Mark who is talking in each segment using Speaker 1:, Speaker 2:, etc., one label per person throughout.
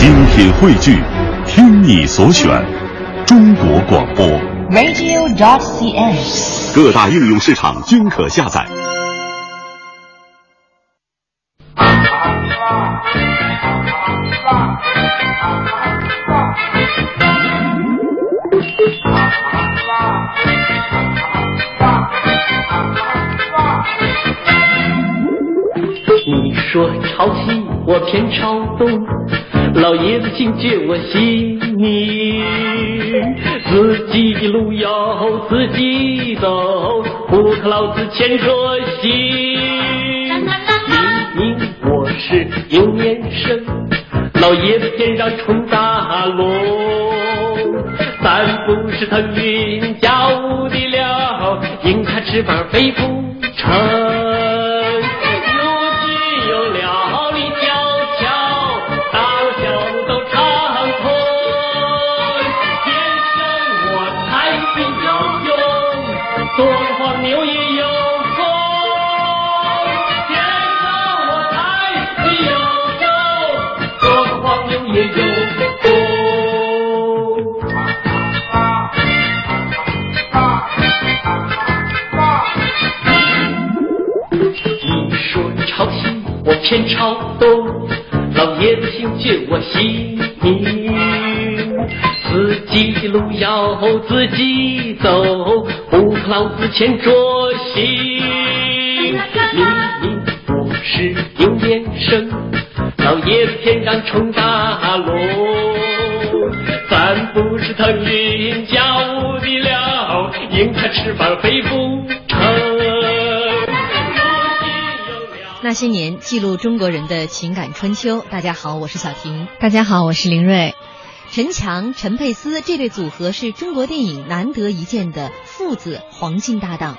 Speaker 1: 精品汇聚，听你所选，中国广播。
Speaker 2: radio.cn。
Speaker 1: 各大应用市场均可下载。
Speaker 3: 你说朝西我偏抄懂，老爷子请借我姓名，自己的路要自己走，不可老子牵着心。明明我是有年生，老爷子偏让冲大龙，咱不是腾云驾雾的了，鹰它翅膀飞不成。袭我偏抄懂，老爷子心借我姓名，自己的路要自己走，不可老子牵着行。明明我是有年生，老爷子偏让冲大龙，咱不是腾云驾雾的了，鹰它翅膀飞不
Speaker 4: 那些年，记录中国人的情感春秋。大家好，我是小婷。
Speaker 5: 大家好，我是林睿。
Speaker 4: 陈强、陈佩斯这对组合是中国电影难得一见的父子黄金搭档。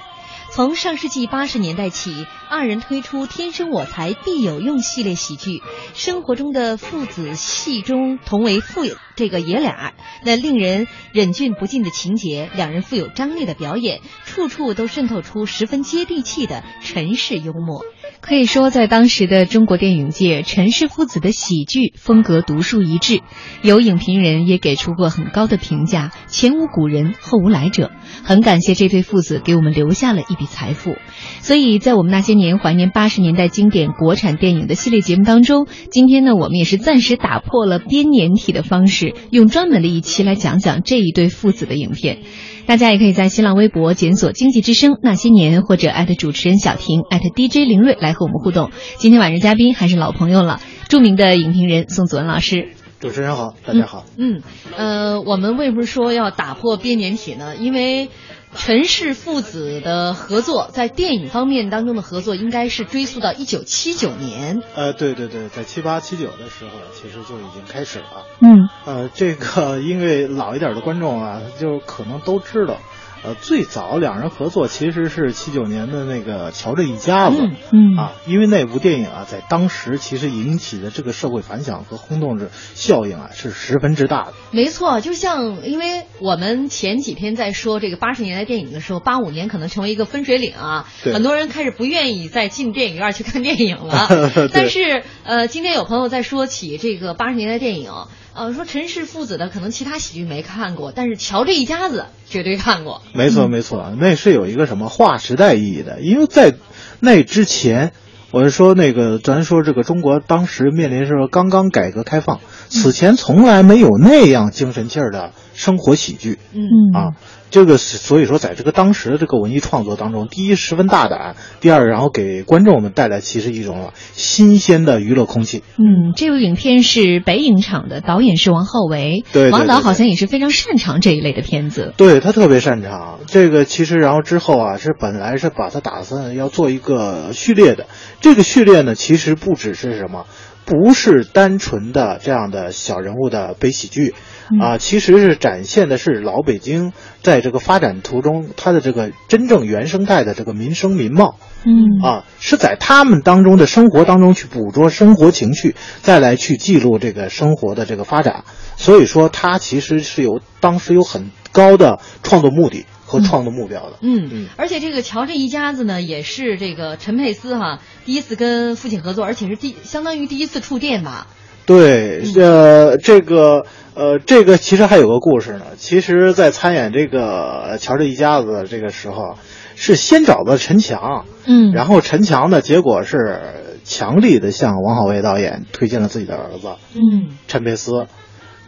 Speaker 4: 从上世纪八十年代起，二人推出《天生我材必有用》系列喜剧，生活中的父子戏中同为父这个爷俩，那令人忍俊不禁的情节，两人富有张力的表演，处处都渗透出十分接地气的陈氏幽默。
Speaker 5: 可以说，在当时的中国电影界，陈氏父子的喜剧风格独树一帜，有影评人也给出过很高的评价，前无古人，后无来者。很感谢这对父子给我们留下了一笔财富。所以在我们那些年怀念八十年代经典国产电影的系列节目当中，今天呢，我们也是暂时打破了编年体的方式，用专门的一期来讲讲这一对父子的影片。大家也可以在新浪微博检索“经济之声那些年”或者艾特主持人小婷艾特 @DJ 林睿来和我们互动。今天晚上嘉宾还是老朋友了，著名的影评人宋祖文老师。
Speaker 6: 主持人好，大家好。
Speaker 4: 嗯，呃，我们为什么说要打破编年体呢？因为陈氏父子的合作在电影方面当中的合作，应该是追溯到一九七九年。
Speaker 6: 呃，对对对，在七八七九的时候，其实就已经开始了。
Speaker 5: 嗯，
Speaker 6: 呃，这个因为老一点的观众啊，就可能都知道。呃，最早两人合作其实是七九年的那个《乔治一家子》，
Speaker 5: 嗯
Speaker 6: 啊，因为那部电影啊，在当时其实引起的这个社会反响和轰动的效应啊，是十分之大的。
Speaker 4: 没错，就像因为我们前几天在说这个八十年代电影的时候，八五年可能成为一个分水岭啊，
Speaker 6: 对
Speaker 4: 很多人开始不愿意再进电影院去看电影了。但是呃，今天有朋友在说起这个八十年代电影。呃，说陈氏父子的可能其他喜剧没看过，但是乔这一家子绝对看过。
Speaker 6: 没错，没错，那是有一个什么划时代意义的，因为在那之前，我是说那个，咱说这个中国当时面临是刚刚改革开放，此前从来没有那样精神劲儿的生活喜剧。
Speaker 4: 嗯
Speaker 6: 啊，这个是所以说，在这个当时的这个文艺创作当中，第一十分大胆，第二，然后给观众们带来其实一种新鲜的娱乐空气。
Speaker 5: 嗯，这部影片是北影厂的，导演是王浩维。
Speaker 6: 对对对
Speaker 5: 王导好像也是非常擅长这一类的片子。
Speaker 6: 对他特别擅长这个，其实然后之后啊，是本来是把他打算要做一个序列的。这个序列呢，其实不只是什么，不是单纯的这样的小人物的悲喜剧。啊，其实是展现的是老北京在这个发展途中，它的这个真正原生态的这个民生民貌，
Speaker 5: 嗯
Speaker 6: 啊，是在他们当中的生活当中去捕捉生活情趣，再来去记录这个生活的这个发展。所以说，它其实是有当时有很高的创作目的和创作目标的。
Speaker 4: 嗯
Speaker 6: 嗯，
Speaker 4: 而且这个乔这一家子呢，也是这个陈佩斯哈第一次跟父亲合作，而且是第相当于第一次触电吧。
Speaker 6: 对，呃，这个呃，这个其实还有个故事呢。其实，在参演这个乔治一家子这个时候，是先找的陈强，
Speaker 5: 嗯
Speaker 6: 然后陈强呢，结果是强力的向王好为导演推荐了自己的儿子
Speaker 5: 嗯
Speaker 6: 陈佩斯。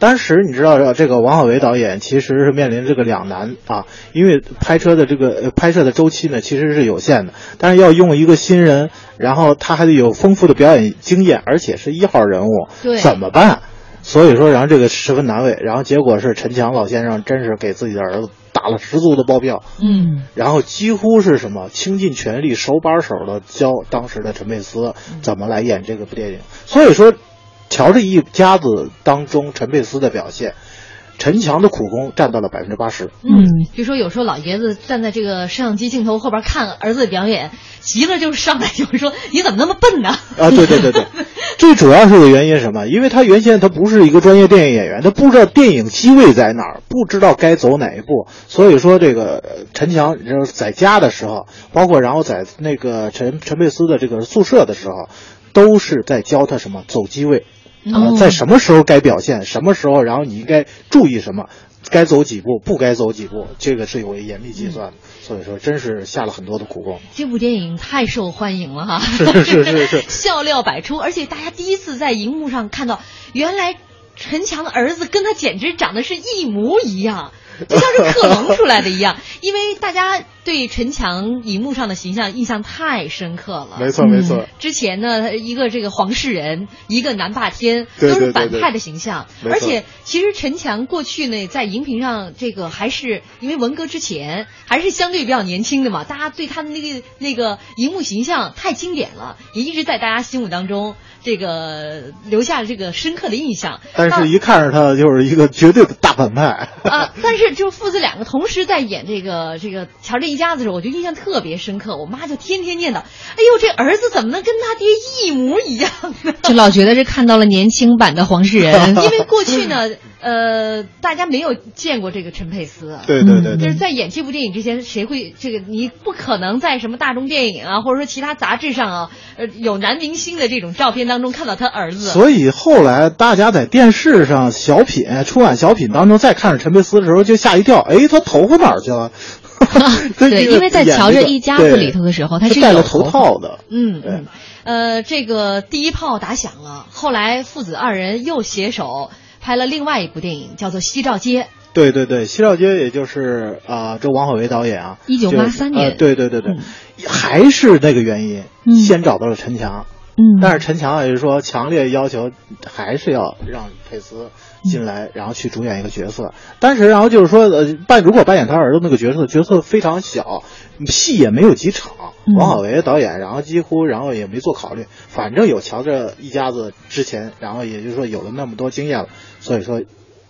Speaker 6: 当时你知道，这个王好维导演其实是面临这个两难啊，因为拍摄的这个呃拍摄的周期呢其实是有限的，但是要用一个新人，然后他还得有丰富的表演经验，而且是一号人物，
Speaker 4: 对
Speaker 6: 怎么办？所以说，然后这个十分难为，然后结果是陈强老先生真是给自己的儿子打了十足的包票，
Speaker 5: 嗯
Speaker 6: 然后几乎是什么倾尽全力、手把手的教当时的陈佩斯怎么来演这个部电影。所以说，瞧这一家子当中，陈佩斯的表现，陈强的苦功占到了百分之八十。
Speaker 5: 嗯，
Speaker 4: 就说有时候老爷子站在这个摄像机镜头后边看儿子的表演，急了就上来就说：“你怎么那么笨呢
Speaker 6: 啊，对对对对，最 主要是个原因是什么？因为他原先他不是一个专业电影演员，他不知道电影机位在哪儿，不知道该走哪一步。所以说，这个呃陈强就是在家的时候，包括然后在那个陈陈佩斯的这个宿舍的时候，都是在教他什么走机位，啊、
Speaker 5: 哦
Speaker 6: 在什么时候该表现，什么时候然后你应该注意什么。该走几步，不该走几步，这个是有严密计算的，所以说真是下了很多的苦功。？”
Speaker 4: 这部电影太受欢迎了哈，
Speaker 6: 是是是是
Speaker 4: 笑料百出，而且大家第一次在荧幕上看到，原来陈强的儿子跟他简直长得是一模一样。就像是克隆出来的一样，因为大家对陈强荧幕上的形象印象太深刻了。
Speaker 6: 没错没错，
Speaker 4: 之前呢，一个这个黄世仁，一个南霸天，都是反派的形象。而且，其实陈强过去呢，在荧屏上这个还是因为文革之前，还是相对比较年轻的嘛，大家对他的那个那个荧幕形象太经典了，也一直在大家心目当中这个留下了这个深刻的印象。
Speaker 6: 但是一看着他就是一个绝对的大反派。
Speaker 4: 啊，但是就父子两个同时在演这个这个乔治一家子的时候，我就印象特别深刻。我妈就天天念叨：“哎呦，这儿子怎么能跟他爹一模一样呢？”
Speaker 5: 就老觉得是看到了年轻版的黄世仁。
Speaker 4: 因为过去呢，呃，大家没有见过这个陈佩斯。
Speaker 6: 对对对对
Speaker 4: 就是，在演这部电影之前，谁会这个？你不可能在什么大众电影啊，或者说其他杂志上啊，呃，有男明星的这种照片当中看到他儿子。
Speaker 6: 所以后来大家在电视上小品春晚小品当中再看着陈佩斯的时候，就吓一跳，哎，他头发哪儿去了？
Speaker 5: 对，因为在《乔治一家子》里头的时候，他是有
Speaker 6: 戴了头套的。
Speaker 4: 嗯嗯，呃，这个第一炮打响了，后来父子二人又携手拍了另外一部电影，叫做《西照街》。
Speaker 6: 对对对，西照街也就是啊，这王好为导演啊，
Speaker 5: 一九八三年
Speaker 6: 呃对对对对
Speaker 5: 嗯，
Speaker 6: 还是那个原因
Speaker 5: 嗯，
Speaker 6: 先找到了陈强，
Speaker 5: 嗯，
Speaker 6: 但是陈强也是说强烈要求还是要让佩斯进来，然后去主演一个角色。当时然后就是说，呃，扮如果扮演他儿子那个角色，角色非常小，戏也没有几场。
Speaker 5: 嗯
Speaker 6: 王小维导演，然后几乎然后也没做考虑，反正有瞧着一家子之前，然后也就是说有了那么多经验了，所以说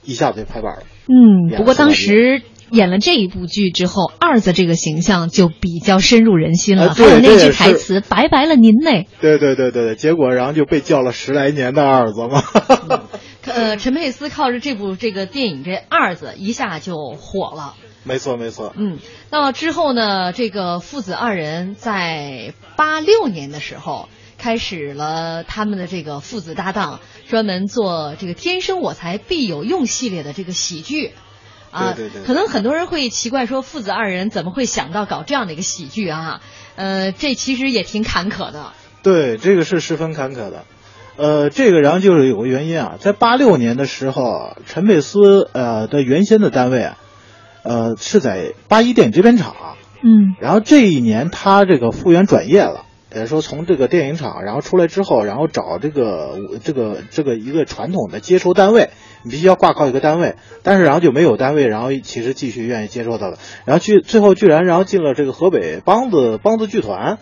Speaker 6: 一下子就拍板了。
Speaker 5: 嗯，不过当时演了这一部剧之后，二子这个形象就比较深入人心了。
Speaker 6: 啊
Speaker 5: 还有那句台词“拜拜了您嘞
Speaker 6: 对对对对对，结果然后就被叫了十来年的二子嘛。
Speaker 4: 呃，陈佩斯靠着这部这个电影这二子一下就火了。
Speaker 6: 没错没错，
Speaker 4: 嗯，那之后呢，这个父子二人在八六年的时候开始了他们的这个父子搭档，专门做这个“天生我材必有用”系列的这个喜剧。啊，
Speaker 6: 对对对
Speaker 4: 可能很多人会奇怪说，父子二人怎么会想到搞这样的一个喜剧啊？呃，这其实也挺坎坷的。
Speaker 6: 对，这个是十分坎坷的。呃，这个然后就是有个原因啊，在八六年的时候，陈佩斯呃的原先的单位啊，呃是在八一电影制片厂，”。
Speaker 5: 嗯
Speaker 6: 然后这一年他这个复员转业了，等于说从这个电影厂，然后出来之后，然后找这个这个这个一个传统的接收单位，你必须要挂靠一个单位，但是然后就没有单位，然后其实继续愿意接受他了，然后去最后居然然后进了这个河北梆子梆子剧团。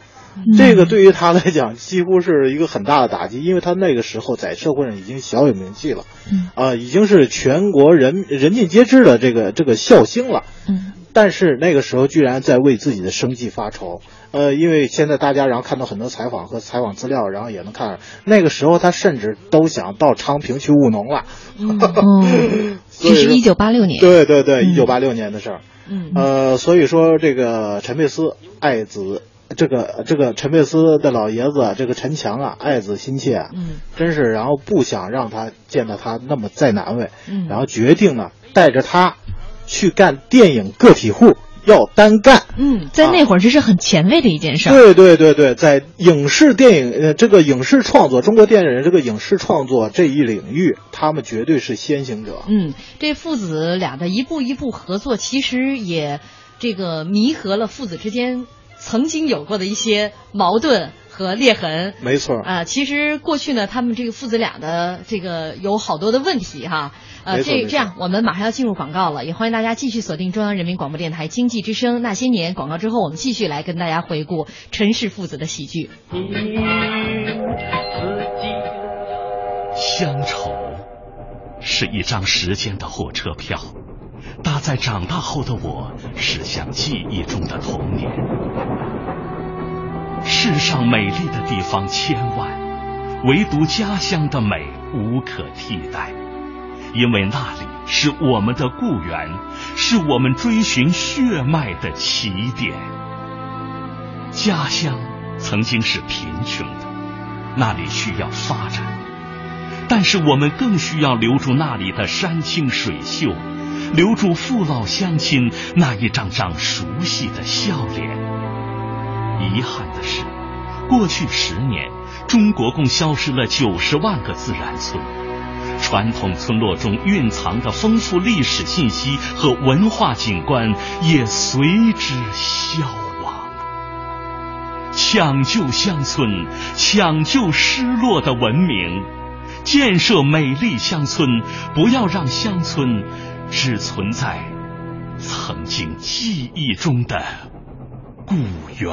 Speaker 6: 这个对于他来讲几乎是一个很大的打击，因为他那个时候在社会上已经小有名气了，
Speaker 5: 嗯
Speaker 6: 啊、已经是全国人人尽皆知的这个这个笑星了。
Speaker 5: 嗯
Speaker 6: 但是那个时候居然在为自己的生计发愁，呃，因为现在大家然后看到很多采访和采访资料，然后也能看，那个时候他甚至都想到昌平去务农了。
Speaker 5: 哦，这是一九八六年。
Speaker 6: 对对对，
Speaker 5: 嗯
Speaker 6: 一九八六年的事儿。
Speaker 4: 嗯
Speaker 6: 呃，所以说这个陈佩斯爱子这个这个陈佩斯的老爷子，这个陈强啊，爱子心切啊，
Speaker 4: 嗯
Speaker 6: 真是，然后不想让他见到他那么再难为，
Speaker 4: 嗯
Speaker 6: 然后决定呢带着他去干电影个体户，要单干。
Speaker 4: 嗯，
Speaker 5: 在那会儿这是很前卫的一件事儿。
Speaker 6: 对对对对，在影视电影呃这个影视创作，中国电影人这个影视创作这一领域，他们绝对是先行者。
Speaker 4: 嗯，这父子俩的一步一步合作，其实也这个弥合了父子之间曾经有过的一些矛盾和裂痕。
Speaker 6: 没错，
Speaker 4: 啊、其实过去呢，他们这个父子俩的这个有好多的问题哈。呃，这这样，我们马上要进入广告了，也欢迎大家继续锁定中央人民广播电台经济之声那些年广告之后，我们继续来跟大家回顾陈氏父子的喜剧。
Speaker 1: 乡愁是一张时间的火车票，搭在长大后的我驶向记忆中的童年。世上美丽的地方千万，唯独家乡的美无可替代，因为那里是我们的故园，是我们追寻血脉的起点。家乡曾经是贫穷的，那里需要发展。但是我们更需要留住那里的山清水秀，留住父老乡亲那一张张熟悉的笑脸。遗憾的是，过去十年，中国共消失了九十万个自然村，传统村落中蕴藏的丰富历史信息和文化景观也随之消亡。抢救乡村，抢救失落的文明。建设美丽乡村，不要让乡村只存在曾经记忆中的故园。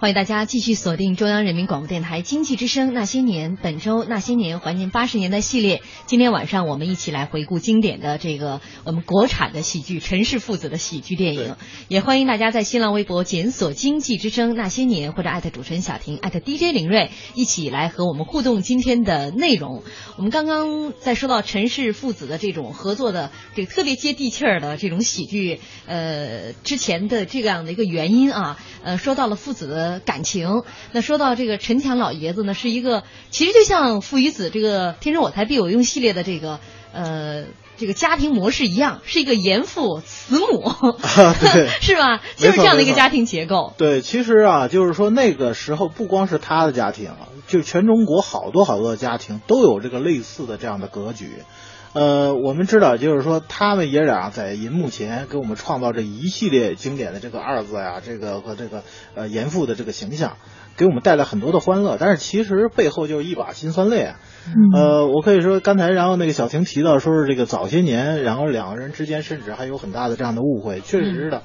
Speaker 4: 欢迎大家继续锁定中央人民广播电台经济之声那些年，本周那些年怀念八十年代系列。今天晚上我们一起来回顾经典的这个我们国产的喜剧陈氏父子的喜剧电影。也欢迎大家在新浪微博检索“经济之声那些年”或者艾特主持人小婷艾特 DJ 林睿，一起来和我们互动今天的内容。我们刚刚在说到陈氏父子的这种合作的这个特别接地气儿的这种喜剧，呃，之前的这样的一个原因啊，呃，说到了父子的感情。那说到这个陈强老爷子呢，是一个其实就像父与子这个“天生我材必有用”系列的这个呃。这个家庭模式一样，是一个严父慈母，
Speaker 6: 啊对
Speaker 4: 是吧？就是这样的一个家庭结构。
Speaker 6: 对，其实啊，就是说那个时候不光是他的家庭，就全中国好多好多的家庭都有这个类似的这样的格局。呃，我们知道，就是说他们爷俩在银幕前给我们创造这一系列经典的这个二字呀，这个和这个呃严父的这个形象，给我们带来很多的欢乐。但是其实背后就是一把辛酸泪啊。呃，我可以说刚才然后那个小婷提到说是这个早些年，然后两个人之间甚至还有很大的这样的误会，确实是的。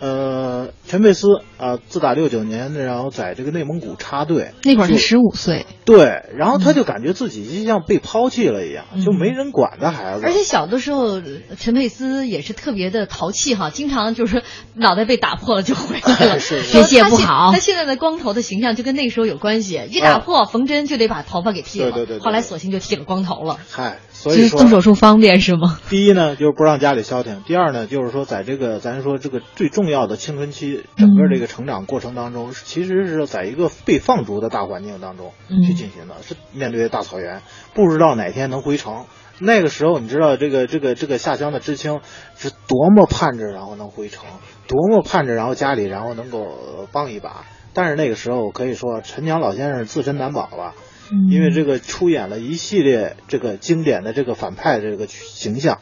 Speaker 6: 呃，陈佩斯啊、自打六九年，然后在这个内蒙古插队，
Speaker 5: 那会儿他十五岁，
Speaker 6: 对，然后他就感觉自己就像被抛弃了一样，就没人管的孩子。
Speaker 4: 而且小的时候，陈佩斯也是特别的淘气哈，经常就是脑袋被打破了就回来了，
Speaker 5: 学习也
Speaker 4: 他现
Speaker 5: 不好。
Speaker 4: 他现在的光头的形象就跟那个时候有关系，一打破缝针就得把头发给剃了，
Speaker 6: 啊对对对对。
Speaker 4: 后来索性就剃了光头了。
Speaker 6: 嗨，所以说
Speaker 5: 动手术方便是吗？
Speaker 6: 第一呢，就是不让家里消停；第二呢，就是说在这个咱说这个最重要的青春期，整个这个成长过程当中，其实是在一个被放逐的大环境当中
Speaker 5: 嗯
Speaker 6: 去进行的，是面对大草原，不知道哪天能回城。那个时候，你知道这个这个这个下乡的知青是多么盼着，然后能回城，多么盼着，然后家里然后能够呃帮一把。但是那个时候，可以说陈强老先生自身难保了。因为这个出演了一系列这个经典的这个反派这个形象，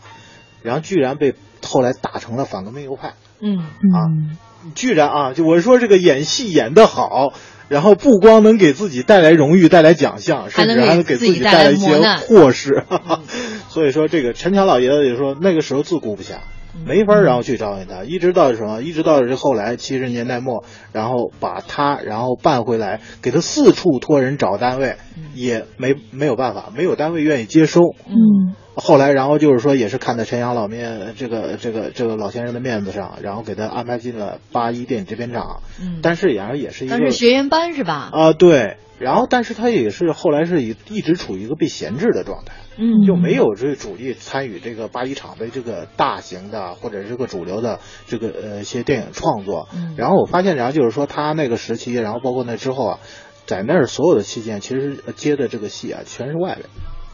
Speaker 6: 然后居然被后来打成了反革命右派，
Speaker 4: 嗯，
Speaker 6: 啊居然啊，就我说这个演戏演得好，然后不光能给自己带来荣誉、带来奖项，甚至还能给自己
Speaker 4: 带来
Speaker 6: 一些祸事。所以说，这个陈强老爷子也说，那个时候自顾不暇，没法然后去招引他，一直到什么？一直到这后来七十年代末，然后把他然后办回来，给他四处托人找单位，也没没有办法，没有单位愿意接收。
Speaker 5: 嗯
Speaker 6: 后来，然后就是说，也是看在陈阳老面这个这个这个老先生的面子上，然后给他安排进了八一电影制片厂。
Speaker 4: 嗯
Speaker 6: 但是也也是一个
Speaker 4: 当时学员班是吧？
Speaker 6: 啊、对。然后，但是他也是后来是一一直处于一个被闲置的状态，
Speaker 4: 嗯
Speaker 6: 就没有这主力参与这个八一厂的这个大型的或者是这个主流的这个呃一些电影创作。
Speaker 4: 嗯
Speaker 6: 然后我发现，然后就是说他那个时期，然后包括那之后啊，在那儿所有的期间，其实接的这个戏啊，全是外围。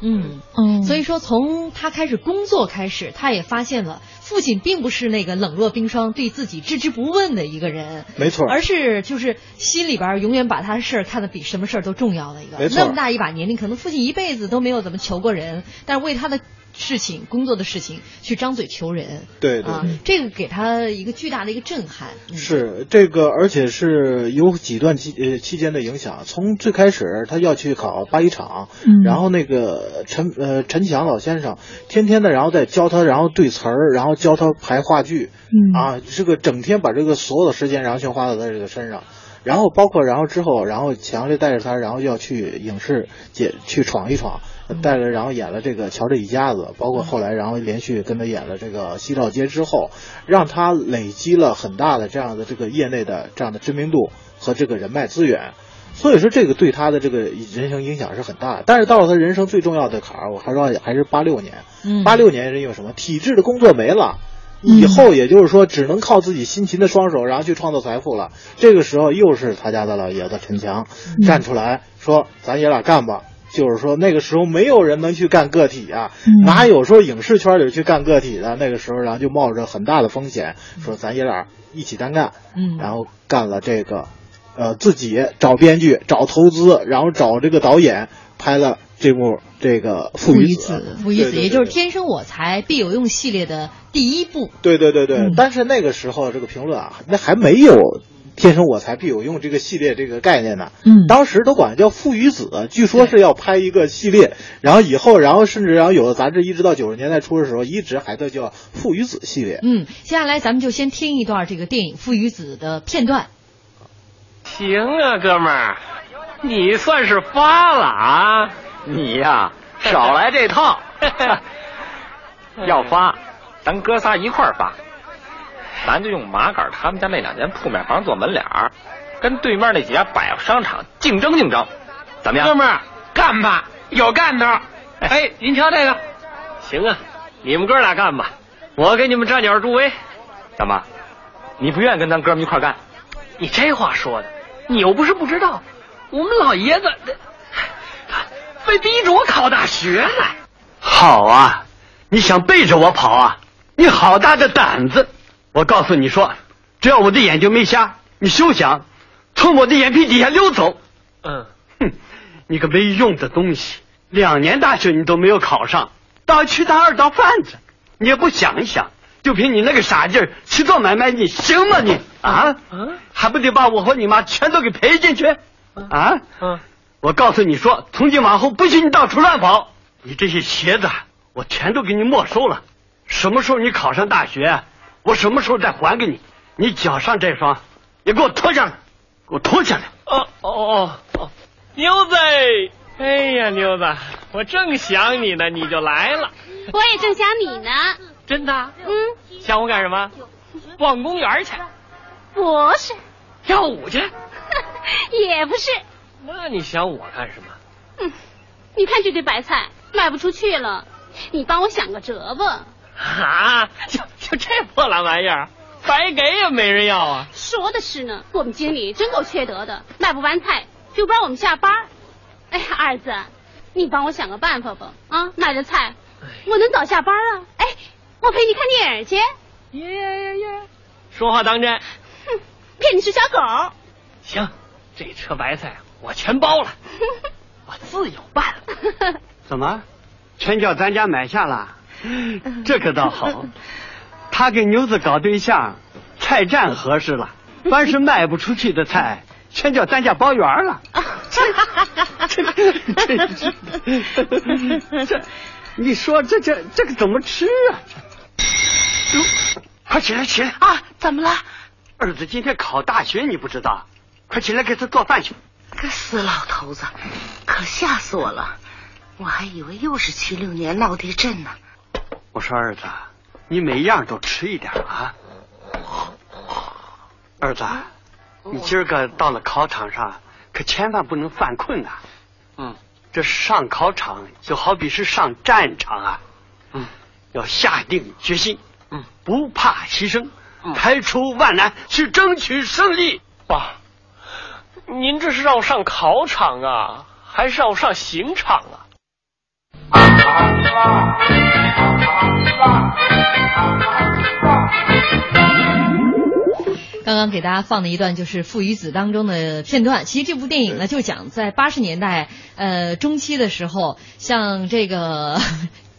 Speaker 4: 嗯。
Speaker 5: 嗯，
Speaker 4: 所以说，从他开始工作开始，他也发现了父亲并不是那个冷若冰霜、对自己置之不问的一个人，
Speaker 6: 没错，
Speaker 4: 而是就是心里边永远把他的事儿看得比什么事儿都重要的一个。
Speaker 6: 没错
Speaker 4: 那么大一把年龄，可能父亲一辈子都没有怎么求过人，但是为他的事情、工作的事情去张嘴求人。
Speaker 6: 对对
Speaker 4: 啊，这个给他一个巨大的一个震撼。嗯
Speaker 6: 是这个，而且是有几段期呃期间的影响。从最开始他要去考八一厂，
Speaker 5: 嗯
Speaker 6: 然后那个陈呃陈强老先生天天的，然后在教他，然后对词儿，然后教他排话剧，
Speaker 5: 嗯
Speaker 6: 啊，这个整天把这个所有的时间，然后全花在他这个身上。然后包括然后之后，然后强烈带着他，然后要去影视界去闯一闯，带着然后演了这个《乔治一家子》，包括后来然后连续跟他演了这个《西照街》之后，让他累积了很大的这样的这个业内的这样的知名度和这个人脉资源。所以说，这个对他的这个人生影响是很大的。但是到了他人生最重要的坎儿，我还说还是八六年。
Speaker 4: 嗯
Speaker 6: 八六年是因为什么？体制的工作没了。
Speaker 5: 嗯
Speaker 6: 以后也就是说，只能靠自己辛勤的双手，然后去创造财富了。这个时候，又是他家的老爷子陈强
Speaker 5: 嗯
Speaker 6: 站出来说：“咱爷俩干吧。”就是说，那个时候没有人能去干个体啊，
Speaker 5: 嗯
Speaker 6: 哪有说影视圈里去干个体的？那个时候，然后就冒着很大的风险，说咱爷俩一起单干，
Speaker 4: 嗯
Speaker 6: 然后干了这个，呃，自己找编剧、找投资，然后找这个导演，拍了这部这个《父与子》。
Speaker 4: 父与子，也就是《天生我材必有用》系列的第一部。
Speaker 6: 对对对对，
Speaker 4: 嗯
Speaker 6: 但是那个时候这个评论啊，那还没有“天生我材必有用”这个系列这个概念呢。
Speaker 5: 嗯
Speaker 6: 当时都管它叫“父与子”，据说是要拍一个系列，然后以后，然后甚至然后有的杂志一直到九十年代初的时候，一直还在叫“父与子”系列。
Speaker 4: 嗯，接下来咱们就先听一段这个电影《父与子》的片段。
Speaker 3: 行啊，哥们儿，你算是发了啊！
Speaker 7: 你呀，少来这套。要发，咱哥仨一块儿发。咱就用麻杆他们家那两间铺面房做门脸儿，跟对面那几家百货商场竞争竞争，怎么样？
Speaker 3: 哥们儿，干吧，有干头。哎，您瞧这个，行啊，你们哥俩干吧，我给你们站脚助威。
Speaker 7: 怎么？你不愿意跟咱哥们一块干？
Speaker 3: 你这话说的，你又不是不知道，我们老爷子被逼着我考大学呢。
Speaker 8: 好啊，你想背着我跑啊？你好大的胆子！我告诉你说，只要我的眼睛没瞎，你休想从我的眼皮底下溜走。
Speaker 3: 嗯，
Speaker 8: 哼，你个没用的东西，两年大学你都没有考上，倒去当二道贩子，你也不想一想，就凭你那个傻劲儿去做买卖，你行吗你？啊？
Speaker 3: 嗯
Speaker 8: 还不得把我和你妈全都给赔进去？啊？
Speaker 3: 嗯，
Speaker 8: 我告诉你说，从今往后不许你到处乱跑。你这些鞋子，我全都给你没收了。什么时候你考上大学，我什么时候再还给你。你脚上这双，也给我脱下来，给我脱下来。
Speaker 3: 哦哦哦哦，妞子，哎呀，妞子，我正想你呢，你就来了，
Speaker 9: 我也正想你呢。
Speaker 3: 真的？
Speaker 9: 嗯，
Speaker 3: 想我干什么？逛公园去，
Speaker 9: 不是，
Speaker 3: 跳舞去？
Speaker 9: 也不是。
Speaker 3: 那你想我干什么？
Speaker 9: 嗯，你看这堆白菜卖不出去了，你帮我想个辙吧。
Speaker 3: 啊，就就这破烂玩意儿，白给也没人要啊！
Speaker 9: 说的是呢，我们经理真够缺德的，卖不完菜就不让我们下班。哎呀，二子，你帮我想个办法吧。啊，卖着菜，我能早下班啊。哎，我陪你看电影去。
Speaker 3: 耶耶耶！说话当真？
Speaker 9: 哼，骗你是小狗。
Speaker 3: 行，这车白菜我全包了，我自有办法。
Speaker 8: 怎么，全叫咱家买下了？这可倒好，他给牛子搞对象，菜占合适了。凡是卖不出去的菜，全叫咱家包圆了。这这这这，你说这这这个怎么吃啊？快起来起来
Speaker 10: 啊！怎么了？
Speaker 8: 儿子今天考大学，你不知道？快起来给他做饭去。
Speaker 10: 个死老头子，可吓死我了！我还以为又是七六年闹地震呢。
Speaker 8: 我说儿子，你每样都吃一点啊。儿子，你今儿个到了考场上，可千万不能犯困呐。
Speaker 7: 嗯，
Speaker 8: 这上考场就好比是上战场啊。
Speaker 7: 嗯，
Speaker 8: 要下定决心。
Speaker 7: 嗯，
Speaker 8: 不怕牺牲，排除万难，去争取胜利。
Speaker 7: 爸，您这是让我上考场啊，还是让我上刑场啊？
Speaker 4: 刚刚给大家放的一段就是《父与子》当中的片段。其实这部电影呢，就讲在八十年代呃中期的时候，像这个。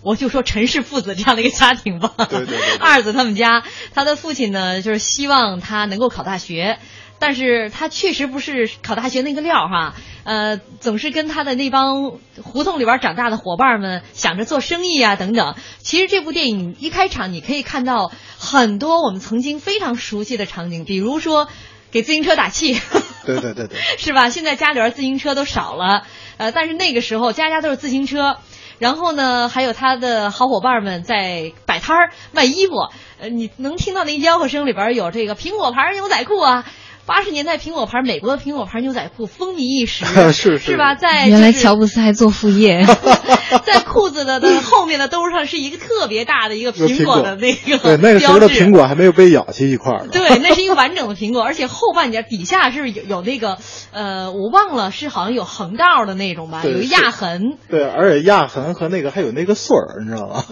Speaker 4: 我就说陈氏父子这样的一个家庭吧，
Speaker 6: 对对对，
Speaker 4: 二子他们家，他的父亲呢，就是希望他能够考大学，但是他确实不是考大学那个料哈，呃，总是跟他的那帮胡同里边长大的伙伴们想着做生意啊等等。其实这部电影一开场，你可以看到很多我们曾经非常熟悉的场景，比如说给自行车打气，
Speaker 6: 对对对对，
Speaker 4: 是吧？现在家里边自行车都少了，呃，但是那个时候家家都是自行车。然后呢，还有他的好伙伴们在摆摊儿卖衣服，呃，你能听到那吆喝声里边有这个苹果牌牛仔裤啊。八十年代苹果牌，美国的苹果牌牛仔裤风靡一时，
Speaker 6: 是
Speaker 4: 是吧？在
Speaker 5: 原来乔布斯还做副业，
Speaker 4: 在裤子的的后面的兜上是一个特别大的一个苹果的那个
Speaker 6: 对那个时候的苹果还没有被咬去一块儿，
Speaker 4: 对，那是一个完整的苹果，而且后半截底下是有有那个呃，我忘了是好像有横道的那种吧，有压痕，
Speaker 6: 对，而且压痕和那个还有那个穗儿，你知道吗？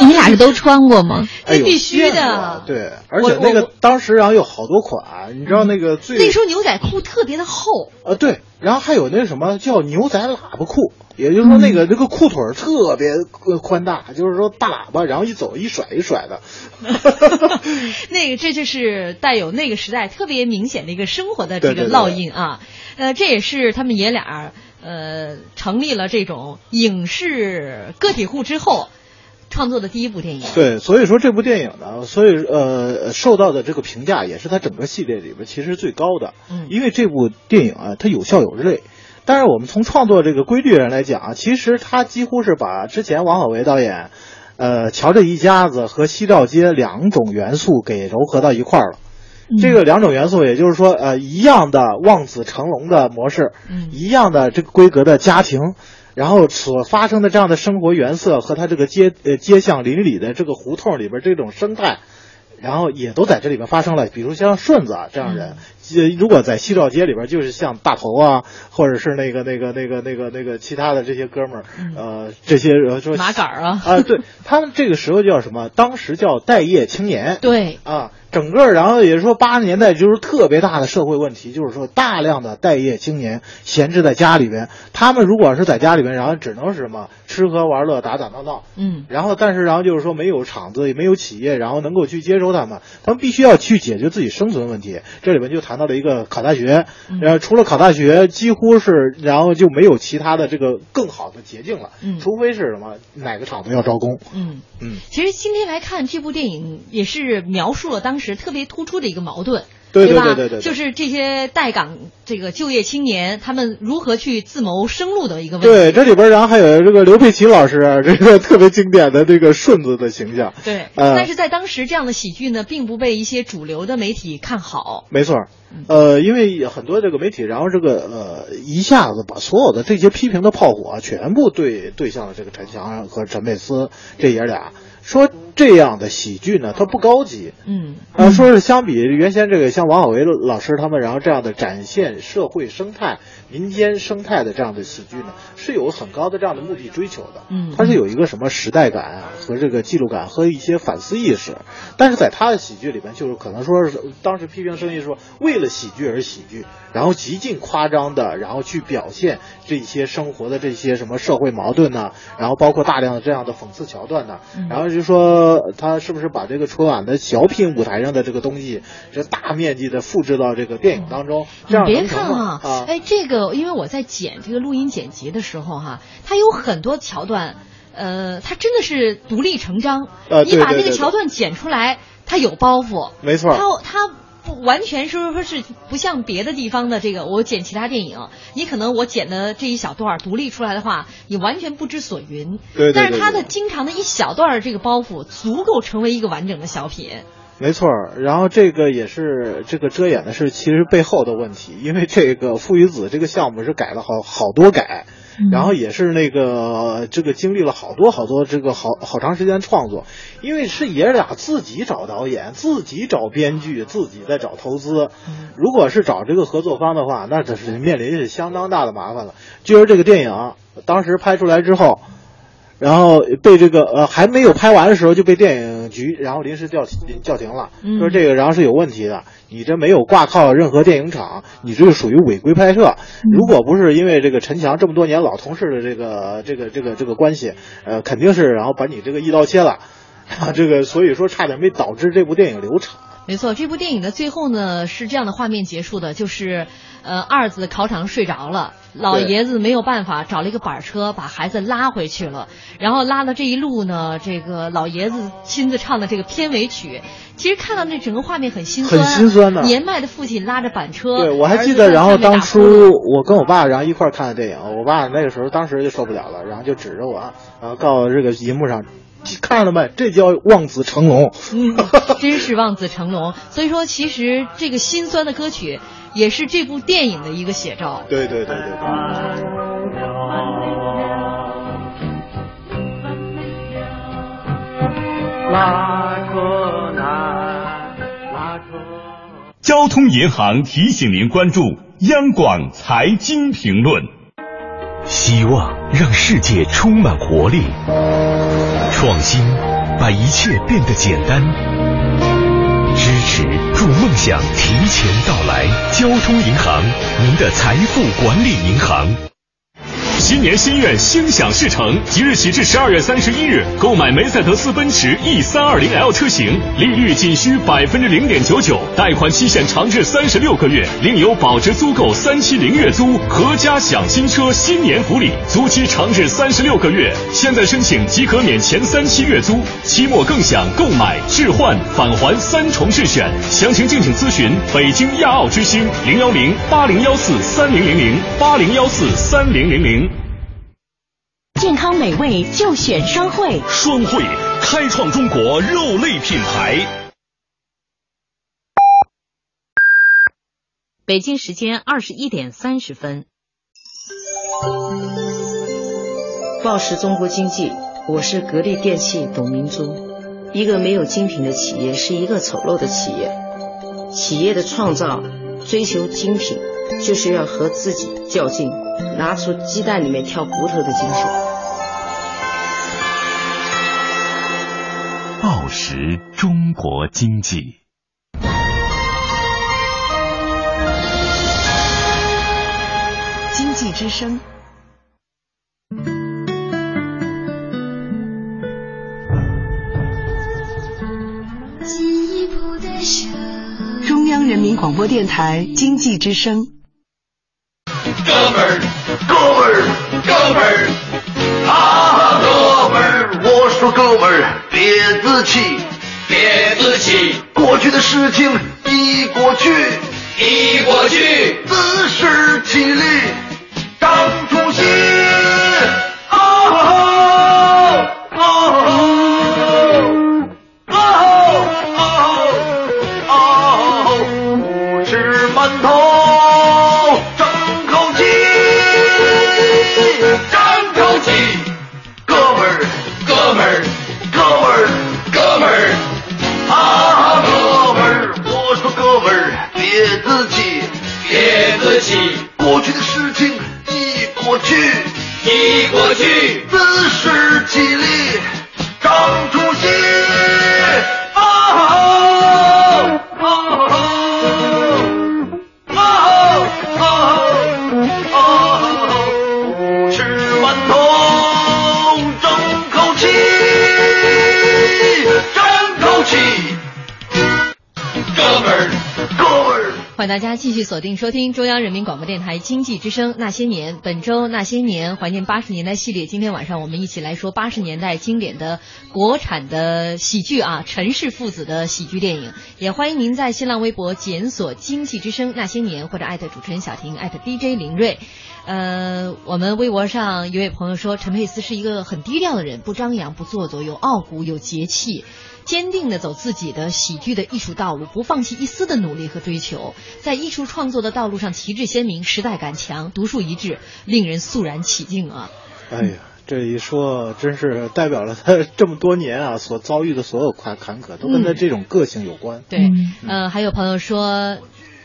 Speaker 5: 你俩是都穿过吗？
Speaker 6: 哎，
Speaker 4: 必须的，
Speaker 6: 对，而且那个当时然后有好多款，你知道。那个最
Speaker 4: 那时候牛仔裤特别的厚，
Speaker 6: 呃对，然后还有那什么叫牛仔喇叭裤，也就是说那个那个裤腿特别宽大，就是说大喇叭，然后一走一甩一甩的。
Speaker 4: 那个这就是带有那个时代特别明显的一个生活的这个烙印啊，呃，这也是他们爷俩呃成立了这种影视个体户之后。创作的第一部电影，
Speaker 6: 对，所以说这部电影呢，所以呃受到的这个评价也是它整个系列里边其实最高的，
Speaker 4: 嗯，
Speaker 6: 因为这部电影啊，它有笑有泪。但是我们从创作这个规律上来讲啊，其实它几乎是把之前王小维导演，呃，乔这一家子和西照街两种元素给糅合到一块儿了。这个两种元素，也就是说，呃，一样的望子成龙的模式，
Speaker 4: 嗯，
Speaker 6: 一样的这个规格的家庭。然后所发生的这样的生活原色和它这个街呃街巷邻里的这个胡同里边这种生态，然后也都在这里边发生了。比如像顺子啊这样人，如果在西照街里边，就是像大头啊，或者是那个那个那个那个那个其他的这些哥们儿，呃，这些说
Speaker 4: 马杆啊
Speaker 6: 啊，对他们这个时候叫什么？当时叫待业青年。
Speaker 4: 对
Speaker 6: 啊。整个，然后也是说，八十年代就是特别大的社会问题，就是说大量的待业青年闲置在家里边。他们如果是在家里边，然后只能是什么吃喝玩乐、打打闹闹，
Speaker 4: 嗯，
Speaker 6: 然后但是然后就是说没有厂子，也没有企业，然后能够去接收他们，他们必须要去解决自己生存问题。这里边就谈到了一个考大学，然后除了考大学，几乎是然后就没有其他的这个更好的捷径了，
Speaker 4: 嗯，
Speaker 6: 除非是什么哪个厂子要招工，
Speaker 4: 嗯
Speaker 6: 嗯。
Speaker 4: 其实今天来看这部电影，也是描述了当时。特别突出的一个矛盾，
Speaker 6: 对
Speaker 4: 对
Speaker 6: 对对，
Speaker 4: 就是这些待岗这个就业青年，他们如何去自谋生路的一个问题。
Speaker 6: 对，这里边然后还有这个刘佩琦老师，这个特别经典的这个顺子的形象。
Speaker 4: 对，但是在当时这样的喜剧呢，并不被一些主流的媒体看好。
Speaker 6: 没错，呃，因为很多这个媒体，然后这个呃，一下子把所有的这些批评的炮火全部对对向了这个陈翔和陈佩斯这爷俩。说这样的喜剧呢，它不高级。
Speaker 4: 嗯，
Speaker 6: 啊，说是相比原先这个像王小维老师他们，然后这样的展现社会生态、民间生态的这样的喜剧呢，是有很高的这样的目的追求的。
Speaker 4: 嗯，
Speaker 6: 它是有一个什么时代感啊和这个记录感和一些反思意识。但是在他的喜剧里边，就是可能说是当时批评声音说，为了喜剧而喜剧，然后极尽夸张的，然后去表现这些生活的这些什么社会矛盾呢，然后包括大量的这样的讽刺桥段呢，然后。就说他是不是把这个春晚的小品舞台上的这个东西，这大面积的复制到这个电影当中？这样
Speaker 4: 别看
Speaker 6: 啊，
Speaker 4: 哎，这个因为我在剪这个录音剪辑的时候哈，它有很多桥段，呃，它真的是独立成章。
Speaker 6: 呃，
Speaker 4: 你把这个桥段剪出来。它有包袱，
Speaker 6: 没错，
Speaker 4: 它它。不完全说说是不像别的地方的这个，我剪其他电影，你可能我剪的这一小段独立出来的话，你完全不知所云。
Speaker 6: 对对对。
Speaker 4: 但是它的经常的一小段这个包袱，足够成为一个完整的小品。
Speaker 6: 没错，然后这个也是这个遮掩的是其实背后的问题，因为这个父与子这个项目是改了好好多改。然后也是那个这个经历了好多好多这个好好长时间创作，因为是爷俩自己找导演，自己找编剧，自己在找投资。如果是找这个合作方的话，那这是面临是相当大的麻烦了。就是这个电影当时拍出来之后。然后被这个呃还没有拍完的时候就被电影局然后临时叫停叫停了，说这个然后是有问题的，你这没有挂靠任何电影厂，你这个属于违规拍摄。如果不是因为这个陈强这么多年老同事的这个这个这个这个关系，呃肯定是然后把你这个一刀切了，啊 这个所以说差点没导致这部电影流产。
Speaker 4: 没错，这部电影的最后呢是这样的画面结束的，就是，呃，二子考场睡着了，老爷子没有办法找了一个板车把孩子拉回去了，然后拉的这一路呢，这个老爷子亲自唱的这个片尾曲，其实看到那整个画面很心
Speaker 6: 酸，很心酸的。
Speaker 4: 年迈的父亲拉着板车，
Speaker 6: 对我还记得，然后当初我跟我爸然后一块看的电影，我爸那个时候当时就受不了了，然后就指着我，然后告诉这个银幕上。看了没？这叫望子成龙。
Speaker 4: 嗯，真是望子成龙。所以说，其实这个心酸的歌曲，也是这部电影的一个写照。
Speaker 6: 对对对对对。
Speaker 2: 交通银行提醒您关注央广财经评论。
Speaker 11: 希望让世界充满活力，创新把一切变得简单，支持祝梦想提前到来。交通银行，您的财富管理银行。
Speaker 2: 新年心愿，心想事成。即日起至十二月三十一日，购买梅赛德斯奔驰 E 三二零 L 车型，利率仅需百分之零点九九，贷款期限长至三十六个月，另有保值租购三期零月租，合家享新车新年福利，租期长至三十六个月。现在申请即可免前三期月租，期末更享购买、置换、返还三重置选。详情敬请咨询北京亚奥之星零幺零八零幺四三零零零八零幺四三零零零。
Speaker 12: 健康美味就选双汇，
Speaker 2: 双汇开创中国肉类品牌。
Speaker 13: 北京时间二十一点三十分。
Speaker 14: 报时中国经济，我是格力电器董明珠。一个没有精品的企业是一个丑陋的企业。企业的创造追求精品，就是要和自己较劲，拿出鸡蛋里面挑骨头的精神。
Speaker 11: 报时中国经济，
Speaker 15: 经济之声，中央人民广播电台经济之声。
Speaker 16: 哥们儿，哥们儿，哥们儿，啊，哥们儿，我说哥们儿。别自欺，
Speaker 3: 别自欺，
Speaker 16: 过去的事情已过去，
Speaker 3: 已过去，
Speaker 16: 自食其力，长出息。去，已过去，
Speaker 4: 大家继续锁定收听中央人民广播电台经济之声《那些年》。本周《那些年》怀念八十年代系列，今天晚上我们一起来说八十年代经典的国产的喜剧啊，陈氏父子的喜剧电影。也欢迎您在新浪微博检索“经济之声那些年”或者艾特主持人小婷，艾特 DJ 林睿。呃，我们微博上一位朋友说，陈佩斯是一个很低调的人，不张扬，不做作，有傲骨，有节气。坚定的走自己的喜剧的艺术道路，不放弃一丝的努力和追求，在艺术创作的道路上旗帜鲜明，时代感强，独树一帜，令人肃然起敬啊！
Speaker 6: 哎呀，这一说真是代表了他这么多年啊所遭遇的所有坎坎坷，都跟他这种个性有关。
Speaker 4: 对，呃，还有朋友说。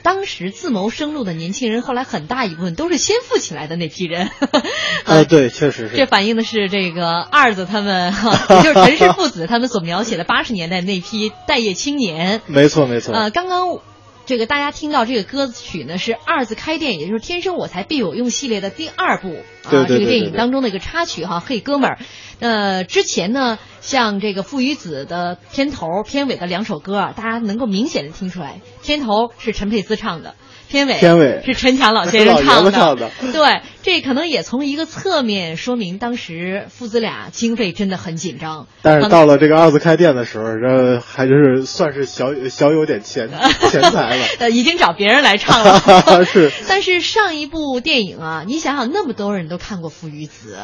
Speaker 4: 当时自谋生路的年轻人，后来很大一部分都是先富起来的那批人。
Speaker 6: 啊，对，确实是。
Speaker 4: 这反映的是这个二子他们，也就是陈氏父子他们所描写的八十年代那批待业青年。
Speaker 6: 没错，没错。
Speaker 4: 呃，刚刚这个大家听到这个歌曲呢，是二字开店，也就是《天生我材必有用》系列的第二部
Speaker 6: 啊，这
Speaker 4: 个电影当中的一个插曲哈，嘿哥们儿。呃，之前呢，像这个《父与子》的片头、片尾的两首歌啊，大家能够明显的听出来，片头是陈佩斯唱的，片尾
Speaker 6: 片尾
Speaker 4: 是陈强老先生 唱
Speaker 6: 的。唱的。
Speaker 4: 对，这可能也从一个侧面说明当时父子俩经费真的很紧张。
Speaker 6: 但是到了这个二次开店的时候，这还是算是小小有点钱 钱财了。
Speaker 4: 呃，已经找别人来唱了。
Speaker 6: 是。
Speaker 4: 但是上一部电影啊，你想想，那么多人都看过《父与子》。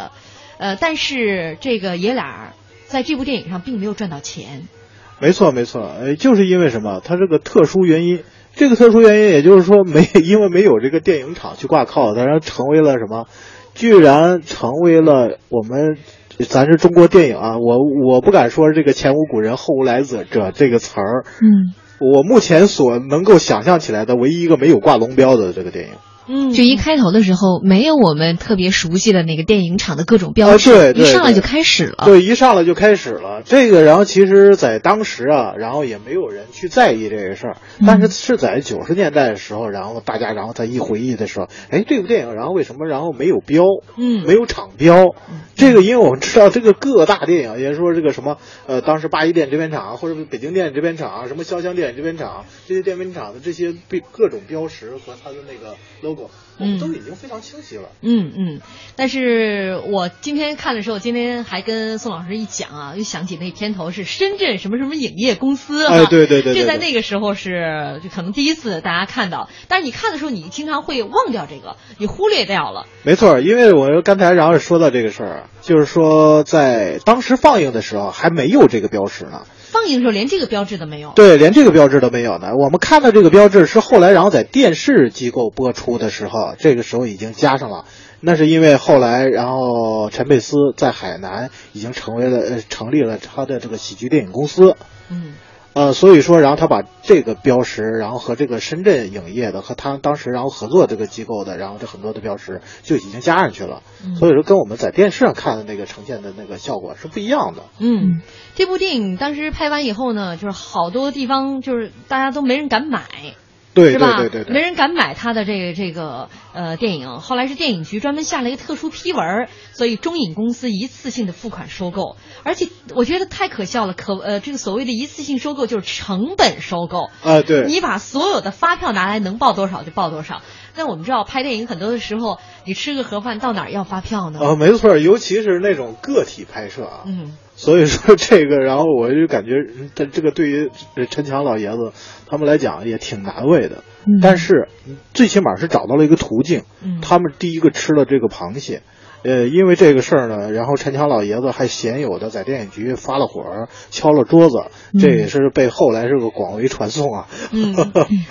Speaker 4: 呃，但是这个爷俩在这部电影上并没有赚到钱。
Speaker 6: 没错，没错，呃，就是因为什么？他这个特殊原因，这个特殊原因，也就是说没因为没有这个电影厂去挂靠，然后成为了什么？居然成为了我们，咱是中国电影啊，我我不敢说这个前无古人后无来者者这个词儿。
Speaker 4: 嗯，
Speaker 6: 我目前所能够想象起来的唯一一个没有挂龙标的这个电影。
Speaker 4: 嗯，
Speaker 5: 就一开头的时候没有我们特别熟悉的那个电影厂的各种标
Speaker 6: 志，
Speaker 5: 一上来就开始了。
Speaker 6: 对，一上来就开始了。这个，然后其实，在当时啊，然后也没有人去在意这个事儿。但是是在九十年代的时候，然后大家，然后再一回忆的时候，哎，这部电影，然后为什么然后没有标？
Speaker 4: 嗯，
Speaker 6: 没有厂标。这个，因为我们知道，这个各大电影，也说这个什么，呃，当时八一电影制片厂或者北京电影制片厂，什么潇湘电影制片厂这些电影厂的这些被各种标识和它的那个 logo。
Speaker 4: 嗯，
Speaker 6: 都已经非常清晰了。
Speaker 4: 嗯嗯，但是我今天看的时候，今天还跟宋老师一讲啊，又想起那片头是深圳什么什么影业公司
Speaker 6: 哎，对对对，
Speaker 4: 这在那个时候是就可能第一次大家看到，但是你看的时候，你经常会忘掉这个，你忽略掉了。
Speaker 6: 没错，因为我刚才然后说到这个事儿，就是说在当时放映的时候还没有这个标识呢。
Speaker 4: 放映的时候连这个标志都没有，
Speaker 6: 对，连这个标志都没有呢。我们看到这个标志是后来，然后在电视机构播出的时候，这个时候已经加上了。那是因为后来，然后陈佩斯在海南已经成为了呃，成立了他的这个喜剧电影公司。
Speaker 4: 嗯。
Speaker 6: 呃，所以说，然后他把这个标识，然后和这个深圳影业的和他当时然后合作这个机构的，然后这很多的标识就已经加上去了。所以说，跟我们在电视上看的那个呈现的那个效果是不一样的。
Speaker 4: 嗯，这部电影当时拍完以后呢，就是好多地方就是大家都没人敢买。
Speaker 6: 对，
Speaker 4: 是吧？
Speaker 6: 对对对，
Speaker 4: 没人敢买他的这个这个呃电影。后来是电影局专门下了一个特殊批文，所以中影公司一次性的付款收购。而且我觉得太可笑了，可呃这个所谓的一次性收购就是成本收购
Speaker 6: 啊，对，
Speaker 4: 你把所有的发票拿来能报多少就报多少。那我们知道拍电影很多的时候，你吃个盒饭到哪儿要发票呢？
Speaker 6: 啊，没错，尤其是那种个体拍摄啊。
Speaker 4: 嗯。
Speaker 6: 所以说这个，然后我就感觉，这这个对于陈强老爷子他们来讲也挺难为的。
Speaker 5: 嗯。
Speaker 6: 但是最起码是找到了一个途径。
Speaker 4: 嗯。
Speaker 6: 他们第一个吃了这个螃蟹，呃，因为这个事儿呢，然后陈强老爷子还鲜有的在电影局发了火，敲了桌子，这也是被后来这个广为传颂啊。
Speaker 4: 嗯。